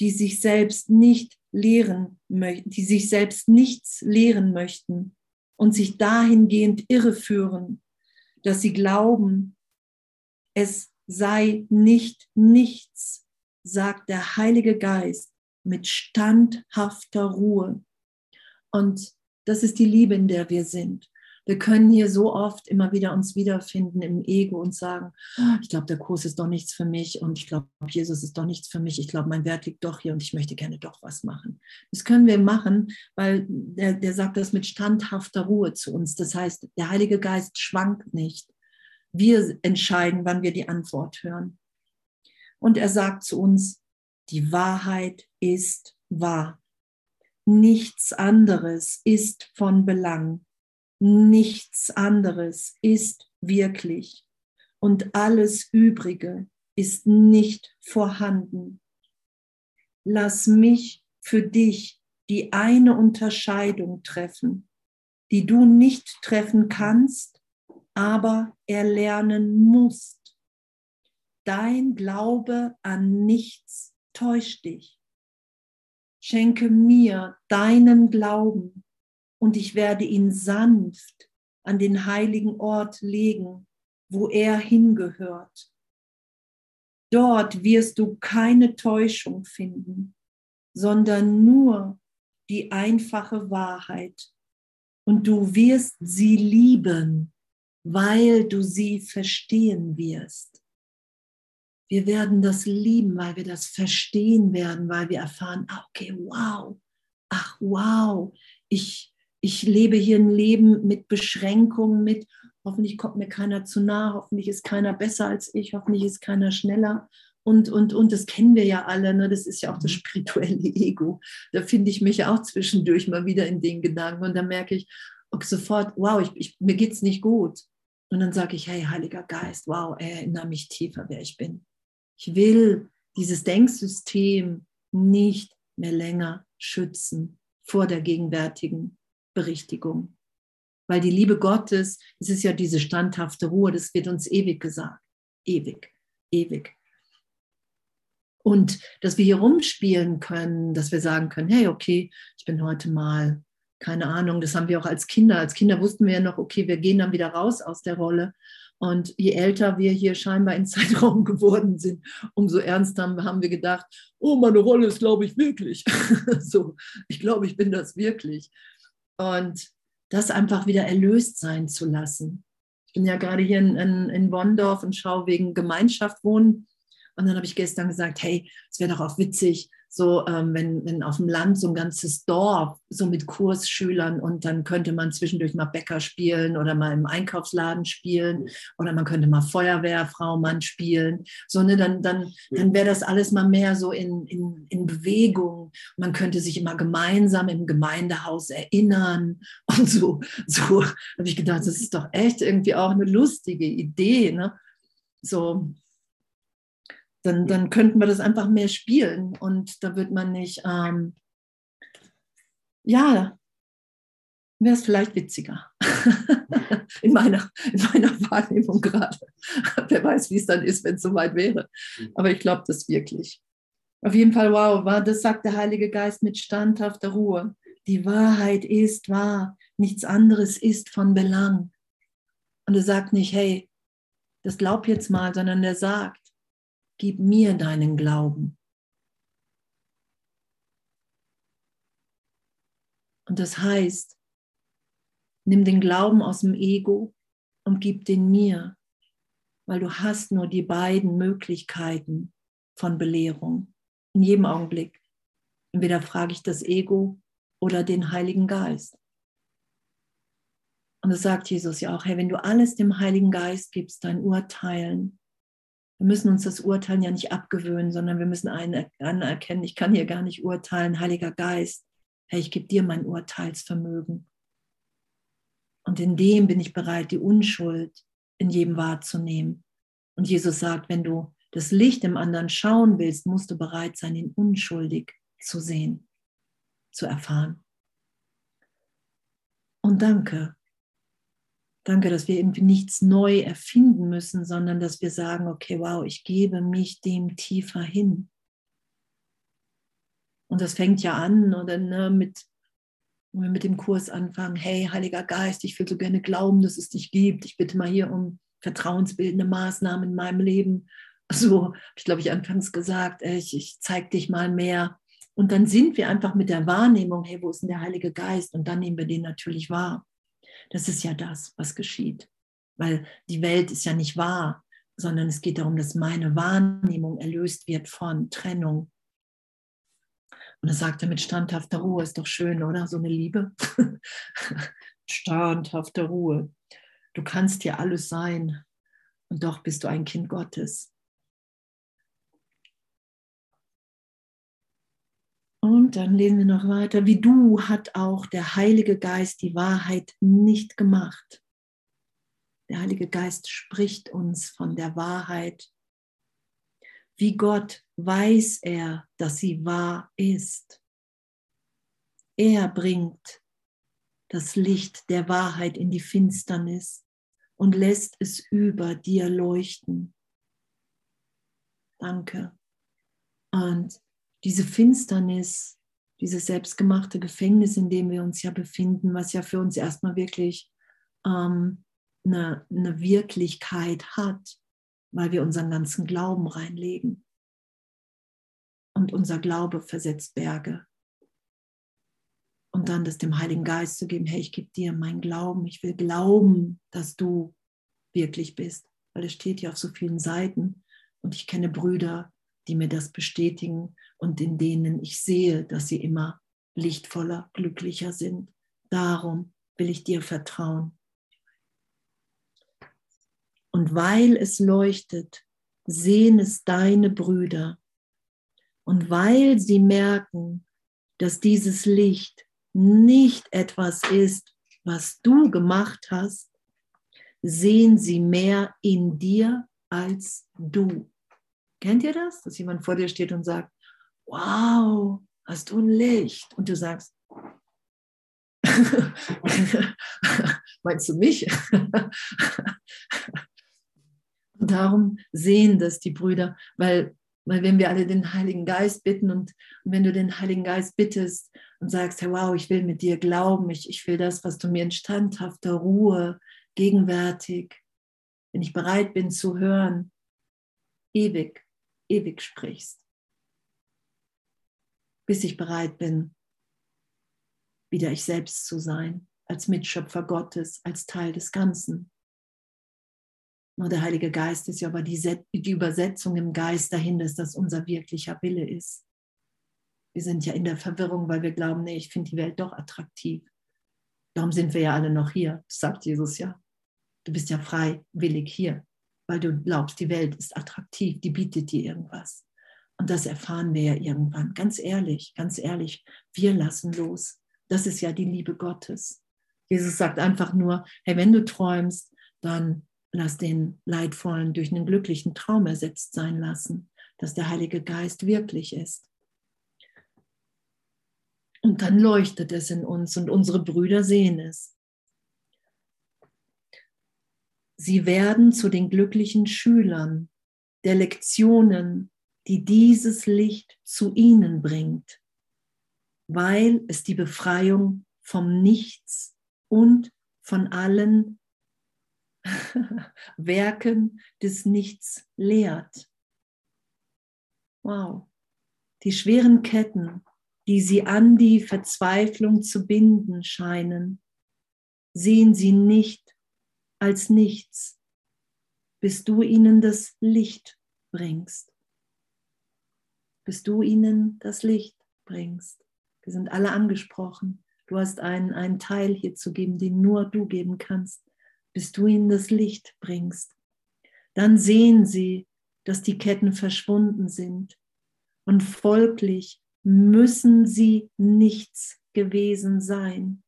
die sich selbst nicht lehren die sich selbst nichts lehren möchten und sich dahingehend irreführen, dass sie glauben, es sei nicht nichts, sagt der Heilige Geist mit standhafter Ruhe. Und das ist die Liebe, in der wir sind. Wir können hier so oft immer wieder uns wiederfinden im Ego und sagen, ah, ich glaube, der Kurs ist doch nichts für mich und ich glaube, Jesus ist doch nichts für mich. Ich glaube, mein Wert liegt doch hier und ich möchte gerne doch was machen. Das können wir machen, weil der, der sagt das mit standhafter Ruhe zu uns. Das heißt, der Heilige Geist schwankt nicht. Wir entscheiden, wann wir die Antwort hören. Und er sagt zu uns, die Wahrheit ist wahr. Nichts anderes ist von Belang. Nichts anderes ist wirklich und alles Übrige ist nicht vorhanden. Lass mich für dich die eine Unterscheidung treffen, die du nicht treffen kannst, aber erlernen musst. Dein Glaube an nichts täuscht dich. Schenke mir deinen Glauben und ich werde ihn sanft an den heiligen Ort legen, wo er hingehört. Dort wirst du keine Täuschung finden, sondern nur die einfache Wahrheit. Und du wirst sie lieben, weil du sie verstehen wirst. Wir werden das lieben, weil wir das verstehen werden, weil wir erfahren, ah, okay, wow, ach wow, ich, ich lebe hier ein Leben mit Beschränkungen, mit hoffentlich kommt mir keiner zu nah, hoffentlich ist keiner besser als ich, hoffentlich ist keiner schneller. Und, und, und das kennen wir ja alle, ne? das ist ja auch das spirituelle Ego. Da finde ich mich auch zwischendurch mal wieder in den Gedanken und da merke ich sofort, wow, ich, ich, mir geht es nicht gut. Und dann sage ich, hey, Heiliger Geist, wow, erinnere mich tiefer, wer ich bin. Ich will dieses Denksystem nicht mehr länger schützen vor der gegenwärtigen Berichtigung. Weil die Liebe Gottes, es ist ja diese standhafte Ruhe, das wird uns ewig gesagt. Ewig, ewig. Und dass wir hier rumspielen können, dass wir sagen können, hey, okay, ich bin heute mal, keine Ahnung, das haben wir auch als Kinder. Als Kinder wussten wir ja noch, okay, wir gehen dann wieder raus aus der Rolle. Und je älter wir hier scheinbar in Zeitraum geworden sind, umso ernster haben wir gedacht, oh, meine Rolle ist, glaube ich, wirklich. so, ich glaube, ich bin das wirklich. Und das einfach wieder erlöst sein zu lassen. Ich bin ja gerade hier in, in, in Bonndorf und schaue wegen Gemeinschaft wohnen. Und dann habe ich gestern gesagt, hey, es wäre doch auch witzig, so ähm, wenn, wenn auf dem Land so ein ganzes Dorf so mit Kursschülern und dann könnte man zwischendurch mal Bäcker spielen oder mal im Einkaufsladen spielen oder man könnte mal Feuerwehrfrau, Mann spielen. So, ne, dann, dann, dann wäre das alles mal mehr so in, in, in Bewegung. Man könnte sich immer gemeinsam im Gemeindehaus erinnern und so. So habe ich gedacht, das ist doch echt irgendwie auch eine lustige Idee. Ne? So, dann, dann könnten wir das einfach mehr spielen und da wird man nicht, ähm, ja, wäre es vielleicht witziger. in, meiner, in meiner Wahrnehmung gerade. Wer weiß, wie es dann ist, wenn es soweit wäre. Aber ich glaube das wirklich. Auf jeden Fall, wow, war, das sagt der Heilige Geist mit standhafter Ruhe. Die Wahrheit ist wahr, nichts anderes ist von Belang. Und er sagt nicht, hey, das glaub jetzt mal, sondern er sagt, gib mir deinen Glauben. Und das heißt, nimm den Glauben aus dem Ego und gib den mir, weil du hast nur die beiden Möglichkeiten von Belehrung in jedem Augenblick. Entweder frage ich das Ego oder den Heiligen Geist. Und das sagt Jesus ja auch, hey, wenn du alles dem Heiligen Geist gibst, dein Urteilen, wir müssen uns das Urteilen ja nicht abgewöhnen, sondern wir müssen anerkennen, ich kann hier gar nicht urteilen, Heiliger Geist, hey, ich gebe dir mein Urteilsvermögen. Und in dem bin ich bereit, die Unschuld in jedem wahrzunehmen. Und Jesus sagt, wenn du das Licht im anderen schauen willst, musst du bereit sein, ihn unschuldig zu sehen, zu erfahren. Und danke, Danke, dass wir irgendwie nichts neu erfinden müssen, sondern dass wir sagen, okay, wow, ich gebe mich dem tiefer hin. Und das fängt ja an oder ne, mit, wenn wir mit dem Kurs anfangen, hey, Heiliger Geist, ich will so gerne glauben, dass es dich gibt. Ich bitte mal hier um vertrauensbildende Maßnahmen in meinem Leben. So habe ich, glaube ich, anfangs gesagt, ich, ich zeige dich mal mehr. Und dann sind wir einfach mit der Wahrnehmung, hey, wo ist denn der Heilige Geist? Und dann nehmen wir den natürlich wahr. Das ist ja das, was geschieht. Weil die Welt ist ja nicht wahr, sondern es geht darum, dass meine Wahrnehmung erlöst wird von Trennung. Und er mit standhafter Ruhe, ist doch schön, oder? So eine Liebe. standhafte Ruhe. Du kannst ja alles sein und doch bist du ein Kind Gottes. Und dann lesen wir noch weiter. Wie du hat auch der Heilige Geist die Wahrheit nicht gemacht. Der Heilige Geist spricht uns von der Wahrheit. Wie Gott weiß er, dass sie wahr ist. Er bringt das Licht der Wahrheit in die Finsternis und lässt es über dir leuchten. Danke. Und diese Finsternis, dieses selbstgemachte Gefängnis, in dem wir uns ja befinden, was ja für uns erstmal wirklich ähm, eine, eine Wirklichkeit hat, weil wir unseren ganzen Glauben reinlegen. Und unser Glaube versetzt Berge. Und dann das dem Heiligen Geist zu geben, hey, ich gebe dir meinen Glauben, ich will glauben, dass du wirklich bist, weil es steht ja auf so vielen Seiten. Und ich kenne Brüder, die mir das bestätigen und in denen ich sehe, dass sie immer lichtvoller, glücklicher sind. Darum will ich dir vertrauen. Und weil es leuchtet, sehen es deine Brüder. Und weil sie merken, dass dieses Licht nicht etwas ist, was du gemacht hast, sehen sie mehr in dir als du. Kennt ihr das? Dass jemand vor dir steht und sagt, wow, hast du ein Licht? Und du sagst, meinst du mich? und darum sehen das die Brüder, weil, weil wenn wir alle den Heiligen Geist bitten und, und wenn du den Heiligen Geist bittest und sagst, hey, wow, ich will mit dir glauben, ich, ich will das, was du mir in standhafter Ruhe, gegenwärtig, wenn ich bereit bin zu hören, ewig ewig sprichst, bis ich bereit bin, wieder ich selbst zu sein, als Mitschöpfer Gottes, als Teil des Ganzen. Nur der Heilige Geist ist ja aber die, die Übersetzung im Geist dahin, dass das unser wirklicher Wille ist. Wir sind ja in der Verwirrung, weil wir glauben, nee, ich finde die Welt doch attraktiv. Darum sind wir ja alle noch hier, sagt Jesus ja. Du bist ja freiwillig hier weil du glaubst, die Welt ist attraktiv, die bietet dir irgendwas. Und das erfahren wir ja irgendwann. Ganz ehrlich, ganz ehrlich, wir lassen los. Das ist ja die Liebe Gottes. Jesus sagt einfach nur, hey, wenn du träumst, dann lass den Leidvollen durch einen glücklichen Traum ersetzt sein lassen, dass der Heilige Geist wirklich ist. Und dann leuchtet es in uns und unsere Brüder sehen es. Sie werden zu den glücklichen Schülern der Lektionen, die dieses Licht zu ihnen bringt, weil es die Befreiung vom Nichts und von allen Werken des Nichts lehrt. Wow. Die schweren Ketten, die sie an die Verzweiflung zu binden scheinen, sehen sie nicht als nichts, bis du ihnen das Licht bringst. Bis du ihnen das Licht bringst. Wir sind alle angesprochen. Du hast einen, einen Teil hier zu geben, den nur du geben kannst, bis du ihnen das Licht bringst. Dann sehen sie, dass die Ketten verschwunden sind. Und folglich müssen sie nichts gewesen sein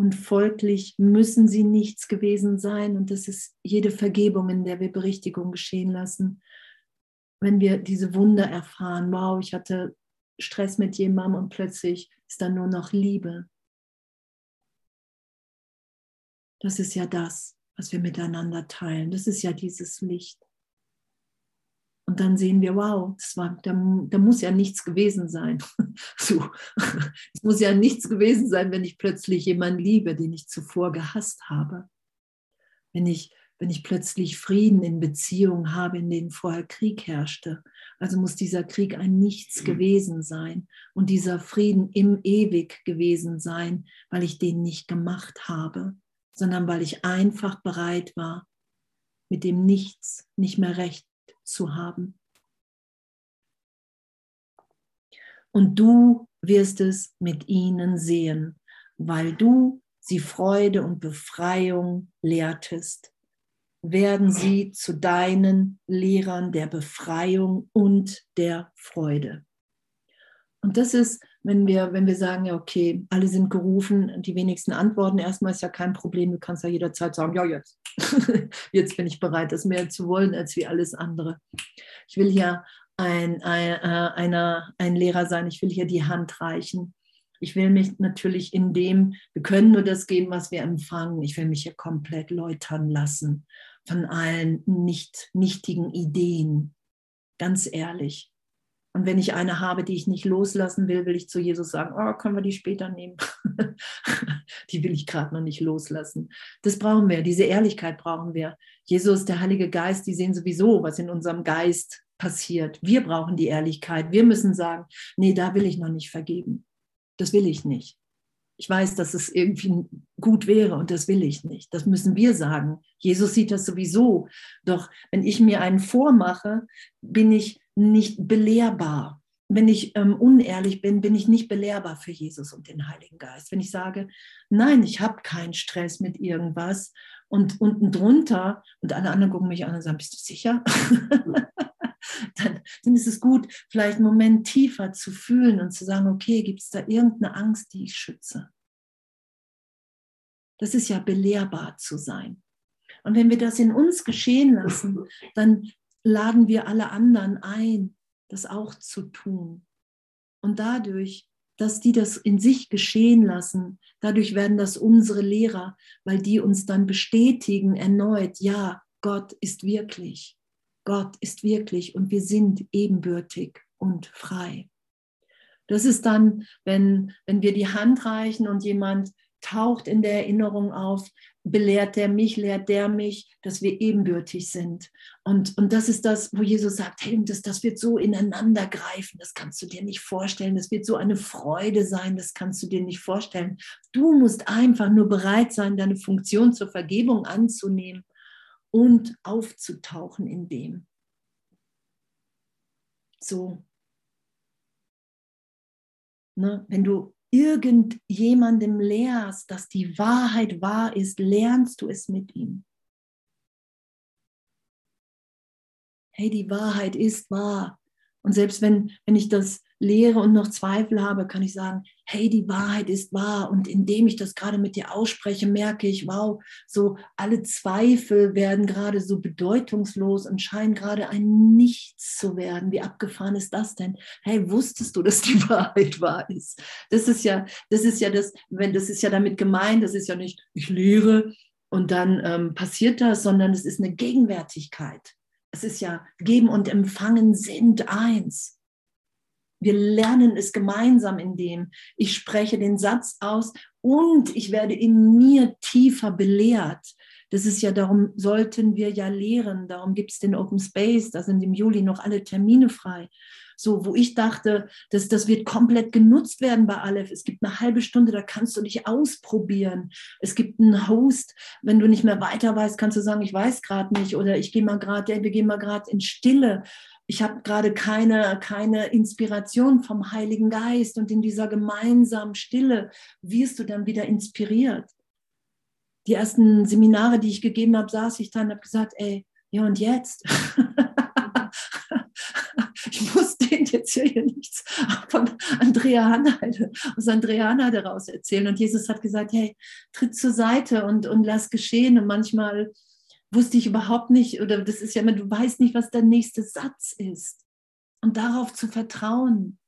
und folglich müssen sie nichts gewesen sein. Und das ist jede Vergebung, in der wir Berichtigung geschehen lassen. Wenn wir diese Wunder erfahren, wow, ich hatte Stress mit jemandem und plötzlich ist da nur noch Liebe. Das ist ja das, was wir miteinander teilen. Das ist ja dieses Licht. Und dann sehen wir, wow, das war, da, da muss ja nichts gewesen sein. so. Es muss ja nichts gewesen sein, wenn ich plötzlich jemanden liebe, den ich zuvor gehasst habe. Wenn ich, wenn ich plötzlich Frieden in Beziehungen habe, in denen vorher Krieg herrschte. Also muss dieser Krieg ein Nichts gewesen sein und dieser Frieden im Ewig gewesen sein, weil ich den nicht gemacht habe, sondern weil ich einfach bereit war, mit dem Nichts nicht mehr recht zu haben. Und du wirst es mit ihnen sehen, weil du sie Freude und Befreiung lehrtest, werden sie zu deinen Lehrern der Befreiung und der Freude. Und das ist, wenn wir, wenn wir sagen, ja, okay, alle sind gerufen, die wenigsten antworten, erstmal ist ja kein Problem, du kannst ja jederzeit sagen, ja, jetzt, jetzt bin ich bereit, das mehr zu wollen als wie alles andere. Ich will hier ein, ein, äh, einer, ein Lehrer sein, ich will hier die Hand reichen. Ich will mich natürlich in dem, wir können nur das geben, was wir empfangen. Ich will mich hier komplett läutern lassen von allen nicht, nichtigen Ideen. Ganz ehrlich. Und wenn ich eine habe, die ich nicht loslassen will, will ich zu Jesus sagen, oh, können wir die später nehmen? die will ich gerade noch nicht loslassen. Das brauchen wir, diese Ehrlichkeit brauchen wir. Jesus, der Heilige Geist, die sehen sowieso, was in unserem Geist passiert. Wir brauchen die Ehrlichkeit. Wir müssen sagen, nee, da will ich noch nicht vergeben. Das will ich nicht. Ich weiß, dass es irgendwie gut wäre und das will ich nicht. Das müssen wir sagen. Jesus sieht das sowieso. Doch wenn ich mir einen vormache, bin ich nicht belehrbar. Wenn ich ähm, unehrlich bin, bin ich nicht belehrbar für Jesus und den Heiligen Geist. Wenn ich sage, nein, ich habe keinen Stress mit irgendwas und unten drunter und alle anderen gucken mich an und sagen, bist du sicher? dann, dann ist es gut, vielleicht einen Moment tiefer zu fühlen und zu sagen, okay, gibt es da irgendeine Angst, die ich schütze? Das ist ja belehrbar zu sein. Und wenn wir das in uns geschehen lassen, dann laden wir alle anderen ein, das auch zu tun. Und dadurch, dass die das in sich geschehen lassen, dadurch werden das unsere Lehrer, weil die uns dann bestätigen erneut, ja, Gott ist wirklich. Gott ist wirklich und wir sind ebenbürtig und frei. Das ist dann, wenn, wenn wir die Hand reichen und jemand taucht in der Erinnerung auf, belehrt der mich, lehrt der mich, dass wir ebenbürtig sind. Und, und das ist das, wo Jesus sagt, hey, das, das wird so ineinander greifen, das kannst du dir nicht vorstellen, das wird so eine Freude sein, das kannst du dir nicht vorstellen. Du musst einfach nur bereit sein, deine Funktion zur Vergebung anzunehmen und aufzutauchen in dem. So. Ne? Wenn du irgendjemandem lehrst, dass die Wahrheit wahr ist, lernst du es mit ihm. Hey, die Wahrheit ist wahr. Und selbst wenn, wenn ich das lehre und noch Zweifel habe, kann ich sagen, hey, die Wahrheit ist wahr. Und indem ich das gerade mit dir ausspreche, merke ich, wow, so alle Zweifel werden gerade so bedeutungslos und scheinen gerade ein Nichts zu werden. Wie abgefahren ist das denn? Hey, wusstest du, dass die Wahrheit wahr ist? Das ist ja, das ist ja das, wenn das ist ja damit gemeint, das ist ja nicht, ich lehre und dann ähm, passiert das, sondern es ist eine Gegenwärtigkeit. Es ist ja Geben und Empfangen sind eins. Wir lernen es gemeinsam, indem ich spreche den Satz aus und ich werde in mir tiefer belehrt. Das ist ja, darum sollten wir ja lehren. Darum gibt es den Open Space. Da sind im Juli noch alle Termine frei. So, wo ich dachte, dass das wird komplett genutzt werden bei Aleph. Es gibt eine halbe Stunde, da kannst du dich ausprobieren. Es gibt einen Host, wenn du nicht mehr weiter weißt, kannst du sagen, ich weiß gerade nicht oder ich gehe mal gerade, wir gehen mal gerade in Stille. Ich habe gerade keine, keine Inspiration vom Heiligen Geist und in dieser gemeinsamen Stille wirst du dann wieder inspiriert. Die ersten Seminare, die ich gegeben habe, saß ich dann und habe gesagt, ey, ja und jetzt? ich muss denen jetzt hier nichts von Andrea Hanheide, aus Andrea Hanheide raus erzählen. Und Jesus hat gesagt, hey, tritt zur Seite und, und lass geschehen. Und manchmal wusste ich überhaupt nicht, oder das ist ja immer, du weißt nicht, was der nächste Satz ist. Und darauf zu vertrauen,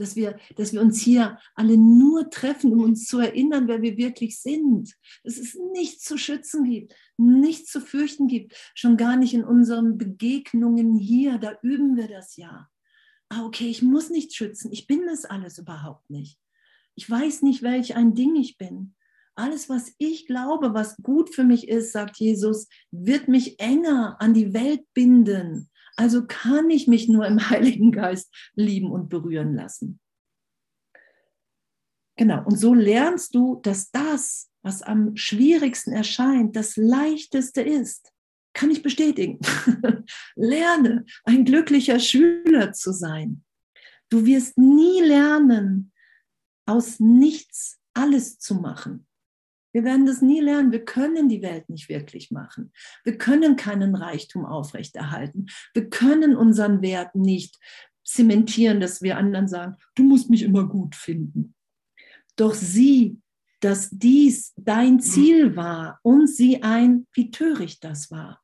dass wir, dass wir uns hier alle nur treffen, um uns zu erinnern, wer wir wirklich sind. Dass es nichts zu schützen gibt, nichts zu fürchten gibt, schon gar nicht in unseren Begegnungen hier. Da üben wir das ja. Ah, okay, ich muss nichts schützen. Ich bin das alles überhaupt nicht. Ich weiß nicht, welch ein Ding ich bin. Alles, was ich glaube, was gut für mich ist, sagt Jesus, wird mich enger an die Welt binden also kann ich mich nur im Heiligen Geist lieben und berühren lassen. Genau, und so lernst du, dass das, was am schwierigsten erscheint, das leichteste ist. Kann ich bestätigen. Lerne, ein glücklicher Schüler zu sein. Du wirst nie lernen, aus nichts alles zu machen. Wir werden das nie lernen. Wir können die Welt nicht wirklich machen. Wir können keinen Reichtum aufrechterhalten. Wir können unseren Wert nicht zementieren, dass wir anderen sagen, du musst mich immer gut finden. Doch sieh, dass dies dein Ziel war und sieh ein, wie töricht das war.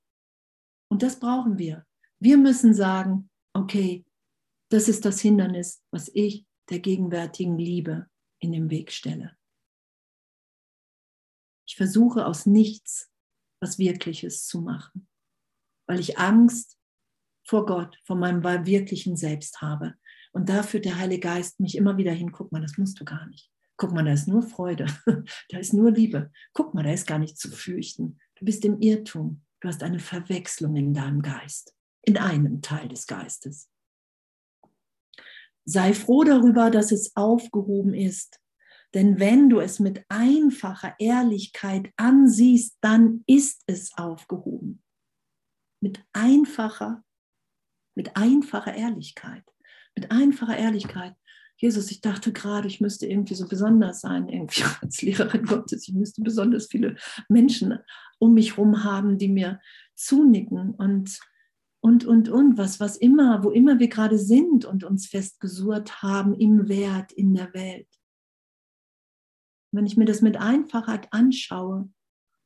Und das brauchen wir. Wir müssen sagen, okay, das ist das Hindernis, was ich der gegenwärtigen Liebe in den Weg stelle. Ich versuche aus nichts was Wirkliches zu machen, weil ich Angst vor Gott, vor meinem wirklichen Selbst habe. Und da führt der Heilige Geist mich immer wieder hin, guck mal, das musst du gar nicht. Guck mal, da ist nur Freude, da ist nur Liebe. Guck mal, da ist gar nichts zu fürchten. Du bist im Irrtum, du hast eine Verwechslung in deinem Geist, in einem Teil des Geistes. Sei froh darüber, dass es aufgehoben ist. Denn wenn du es mit einfacher Ehrlichkeit ansiehst, dann ist es aufgehoben. Mit einfacher, mit einfacher Ehrlichkeit. Mit einfacher Ehrlichkeit. Jesus, ich dachte gerade, ich müsste irgendwie so besonders sein, irgendwie als Lehrerin Gottes. Ich müsste besonders viele Menschen um mich herum haben, die mir zunicken und, und, und, und, was, was immer, wo immer wir gerade sind und uns festgesurrt haben im Wert in der Welt. Wenn ich mir das mit Einfachheit anschaue,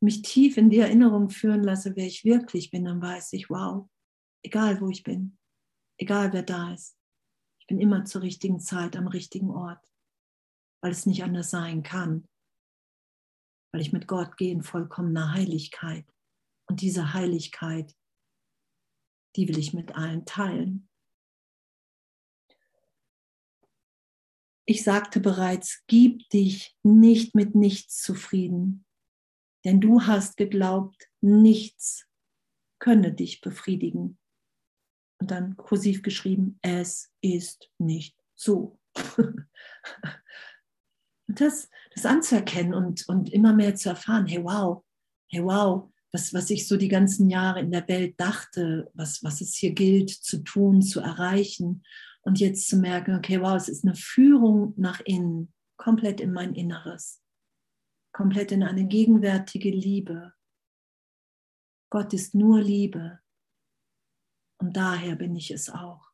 mich tief in die Erinnerung führen lasse, wer ich wirklich bin, dann weiß ich, wow, egal wo ich bin, egal wer da ist, bin immer zur richtigen Zeit am richtigen Ort, weil es nicht anders sein kann, weil ich mit Gott gehe in vollkommener Heiligkeit. Und diese Heiligkeit, die will ich mit allen teilen. Ich sagte bereits, gib dich nicht mit nichts zufrieden, denn du hast geglaubt, nichts könne dich befriedigen und dann kursiv geschrieben, es ist nicht so. das, das anzuerkennen und, und immer mehr zu erfahren, hey wow, hey wow, was, was ich so die ganzen Jahre in der Welt dachte, was, was es hier gilt zu tun, zu erreichen. Und jetzt zu merken, okay, wow, es ist eine Führung nach innen, komplett in mein Inneres, komplett in eine gegenwärtige Liebe. Gott ist nur Liebe. Und daher bin ich es auch.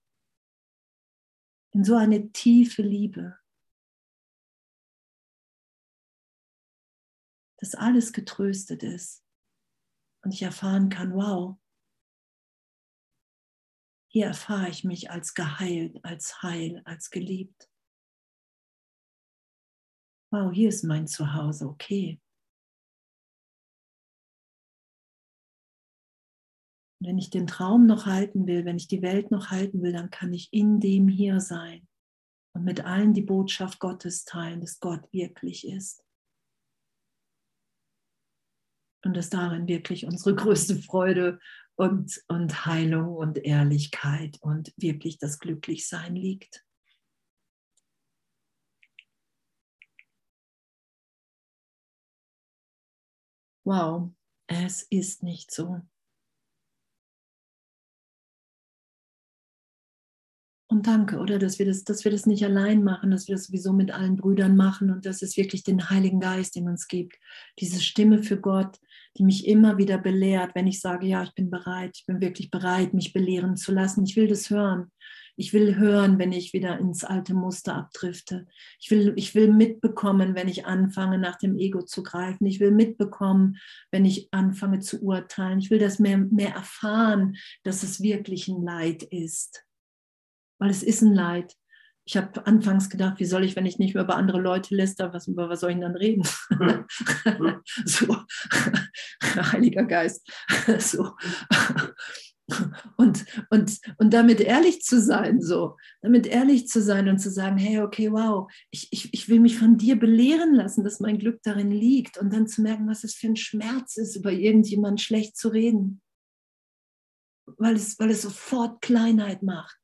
In so eine tiefe Liebe, dass alles getröstet ist und ich erfahren kann, wow, hier erfahre ich mich als geheilt, als heil, als geliebt. Wow, hier ist mein Zuhause, okay. wenn ich den Traum noch halten will, wenn ich die Welt noch halten will, dann kann ich in dem hier sein und mit allen die Botschaft Gottes teilen, dass Gott wirklich ist. Und dass darin wirklich unsere größte Freude und, und Heilung und Ehrlichkeit und wirklich das Glücklichsein liegt. Wow, es ist nicht so. Und danke, oder dass wir das, dass wir das nicht allein machen, dass wir das sowieso mit allen Brüdern machen und dass es wirklich den Heiligen Geist in uns gibt. Diese Stimme für Gott, die mich immer wieder belehrt, wenn ich sage, ja, ich bin bereit, ich bin wirklich bereit, mich belehren zu lassen. Ich will das hören. Ich will hören, wenn ich wieder ins alte Muster abdrifte. Ich will, ich will mitbekommen, wenn ich anfange, nach dem Ego zu greifen. Ich will mitbekommen, wenn ich anfange zu urteilen. Ich will das mehr, mehr erfahren, dass es wirklich ein Leid ist weil es ist ein Leid. Ich habe anfangs gedacht, wie soll ich, wenn ich nicht mehr über andere Leute läster, was, über was soll ich dann reden? so, Heiliger Geist. so. Und, und, und damit ehrlich zu sein, so, damit ehrlich zu sein und zu sagen, hey, okay, wow, ich, ich, ich will mich von dir belehren lassen, dass mein Glück darin liegt und dann zu merken, was es für ein Schmerz ist, über irgendjemanden schlecht zu reden. Weil es, weil es sofort Kleinheit macht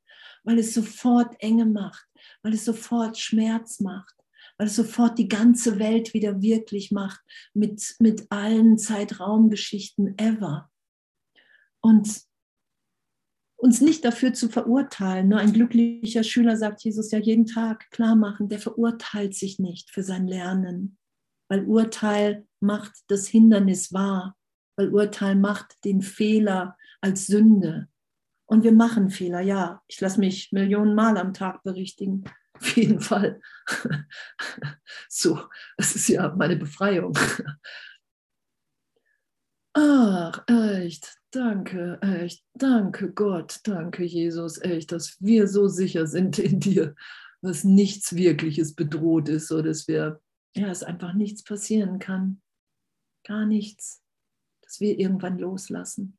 weil es sofort Enge macht, weil es sofort Schmerz macht, weil es sofort die ganze Welt wieder wirklich macht mit, mit allen Zeitraumgeschichten ever. Und uns nicht dafür zu verurteilen. Nur ein glücklicher Schüler, sagt Jesus ja jeden Tag, klar machen, der verurteilt sich nicht für sein Lernen, weil Urteil macht das Hindernis wahr, weil Urteil macht den Fehler als Sünde. Und wir machen Fehler, ja. Ich lasse mich Millionen Mal am Tag berichtigen. Auf jeden Fall. So, das ist ja meine Befreiung. Ach, echt, danke, echt, danke Gott, danke Jesus, echt, dass wir so sicher sind in dir. was nichts Wirkliches bedroht ist, so dass wir, ja, es einfach nichts passieren kann. Gar nichts. Dass wir irgendwann loslassen.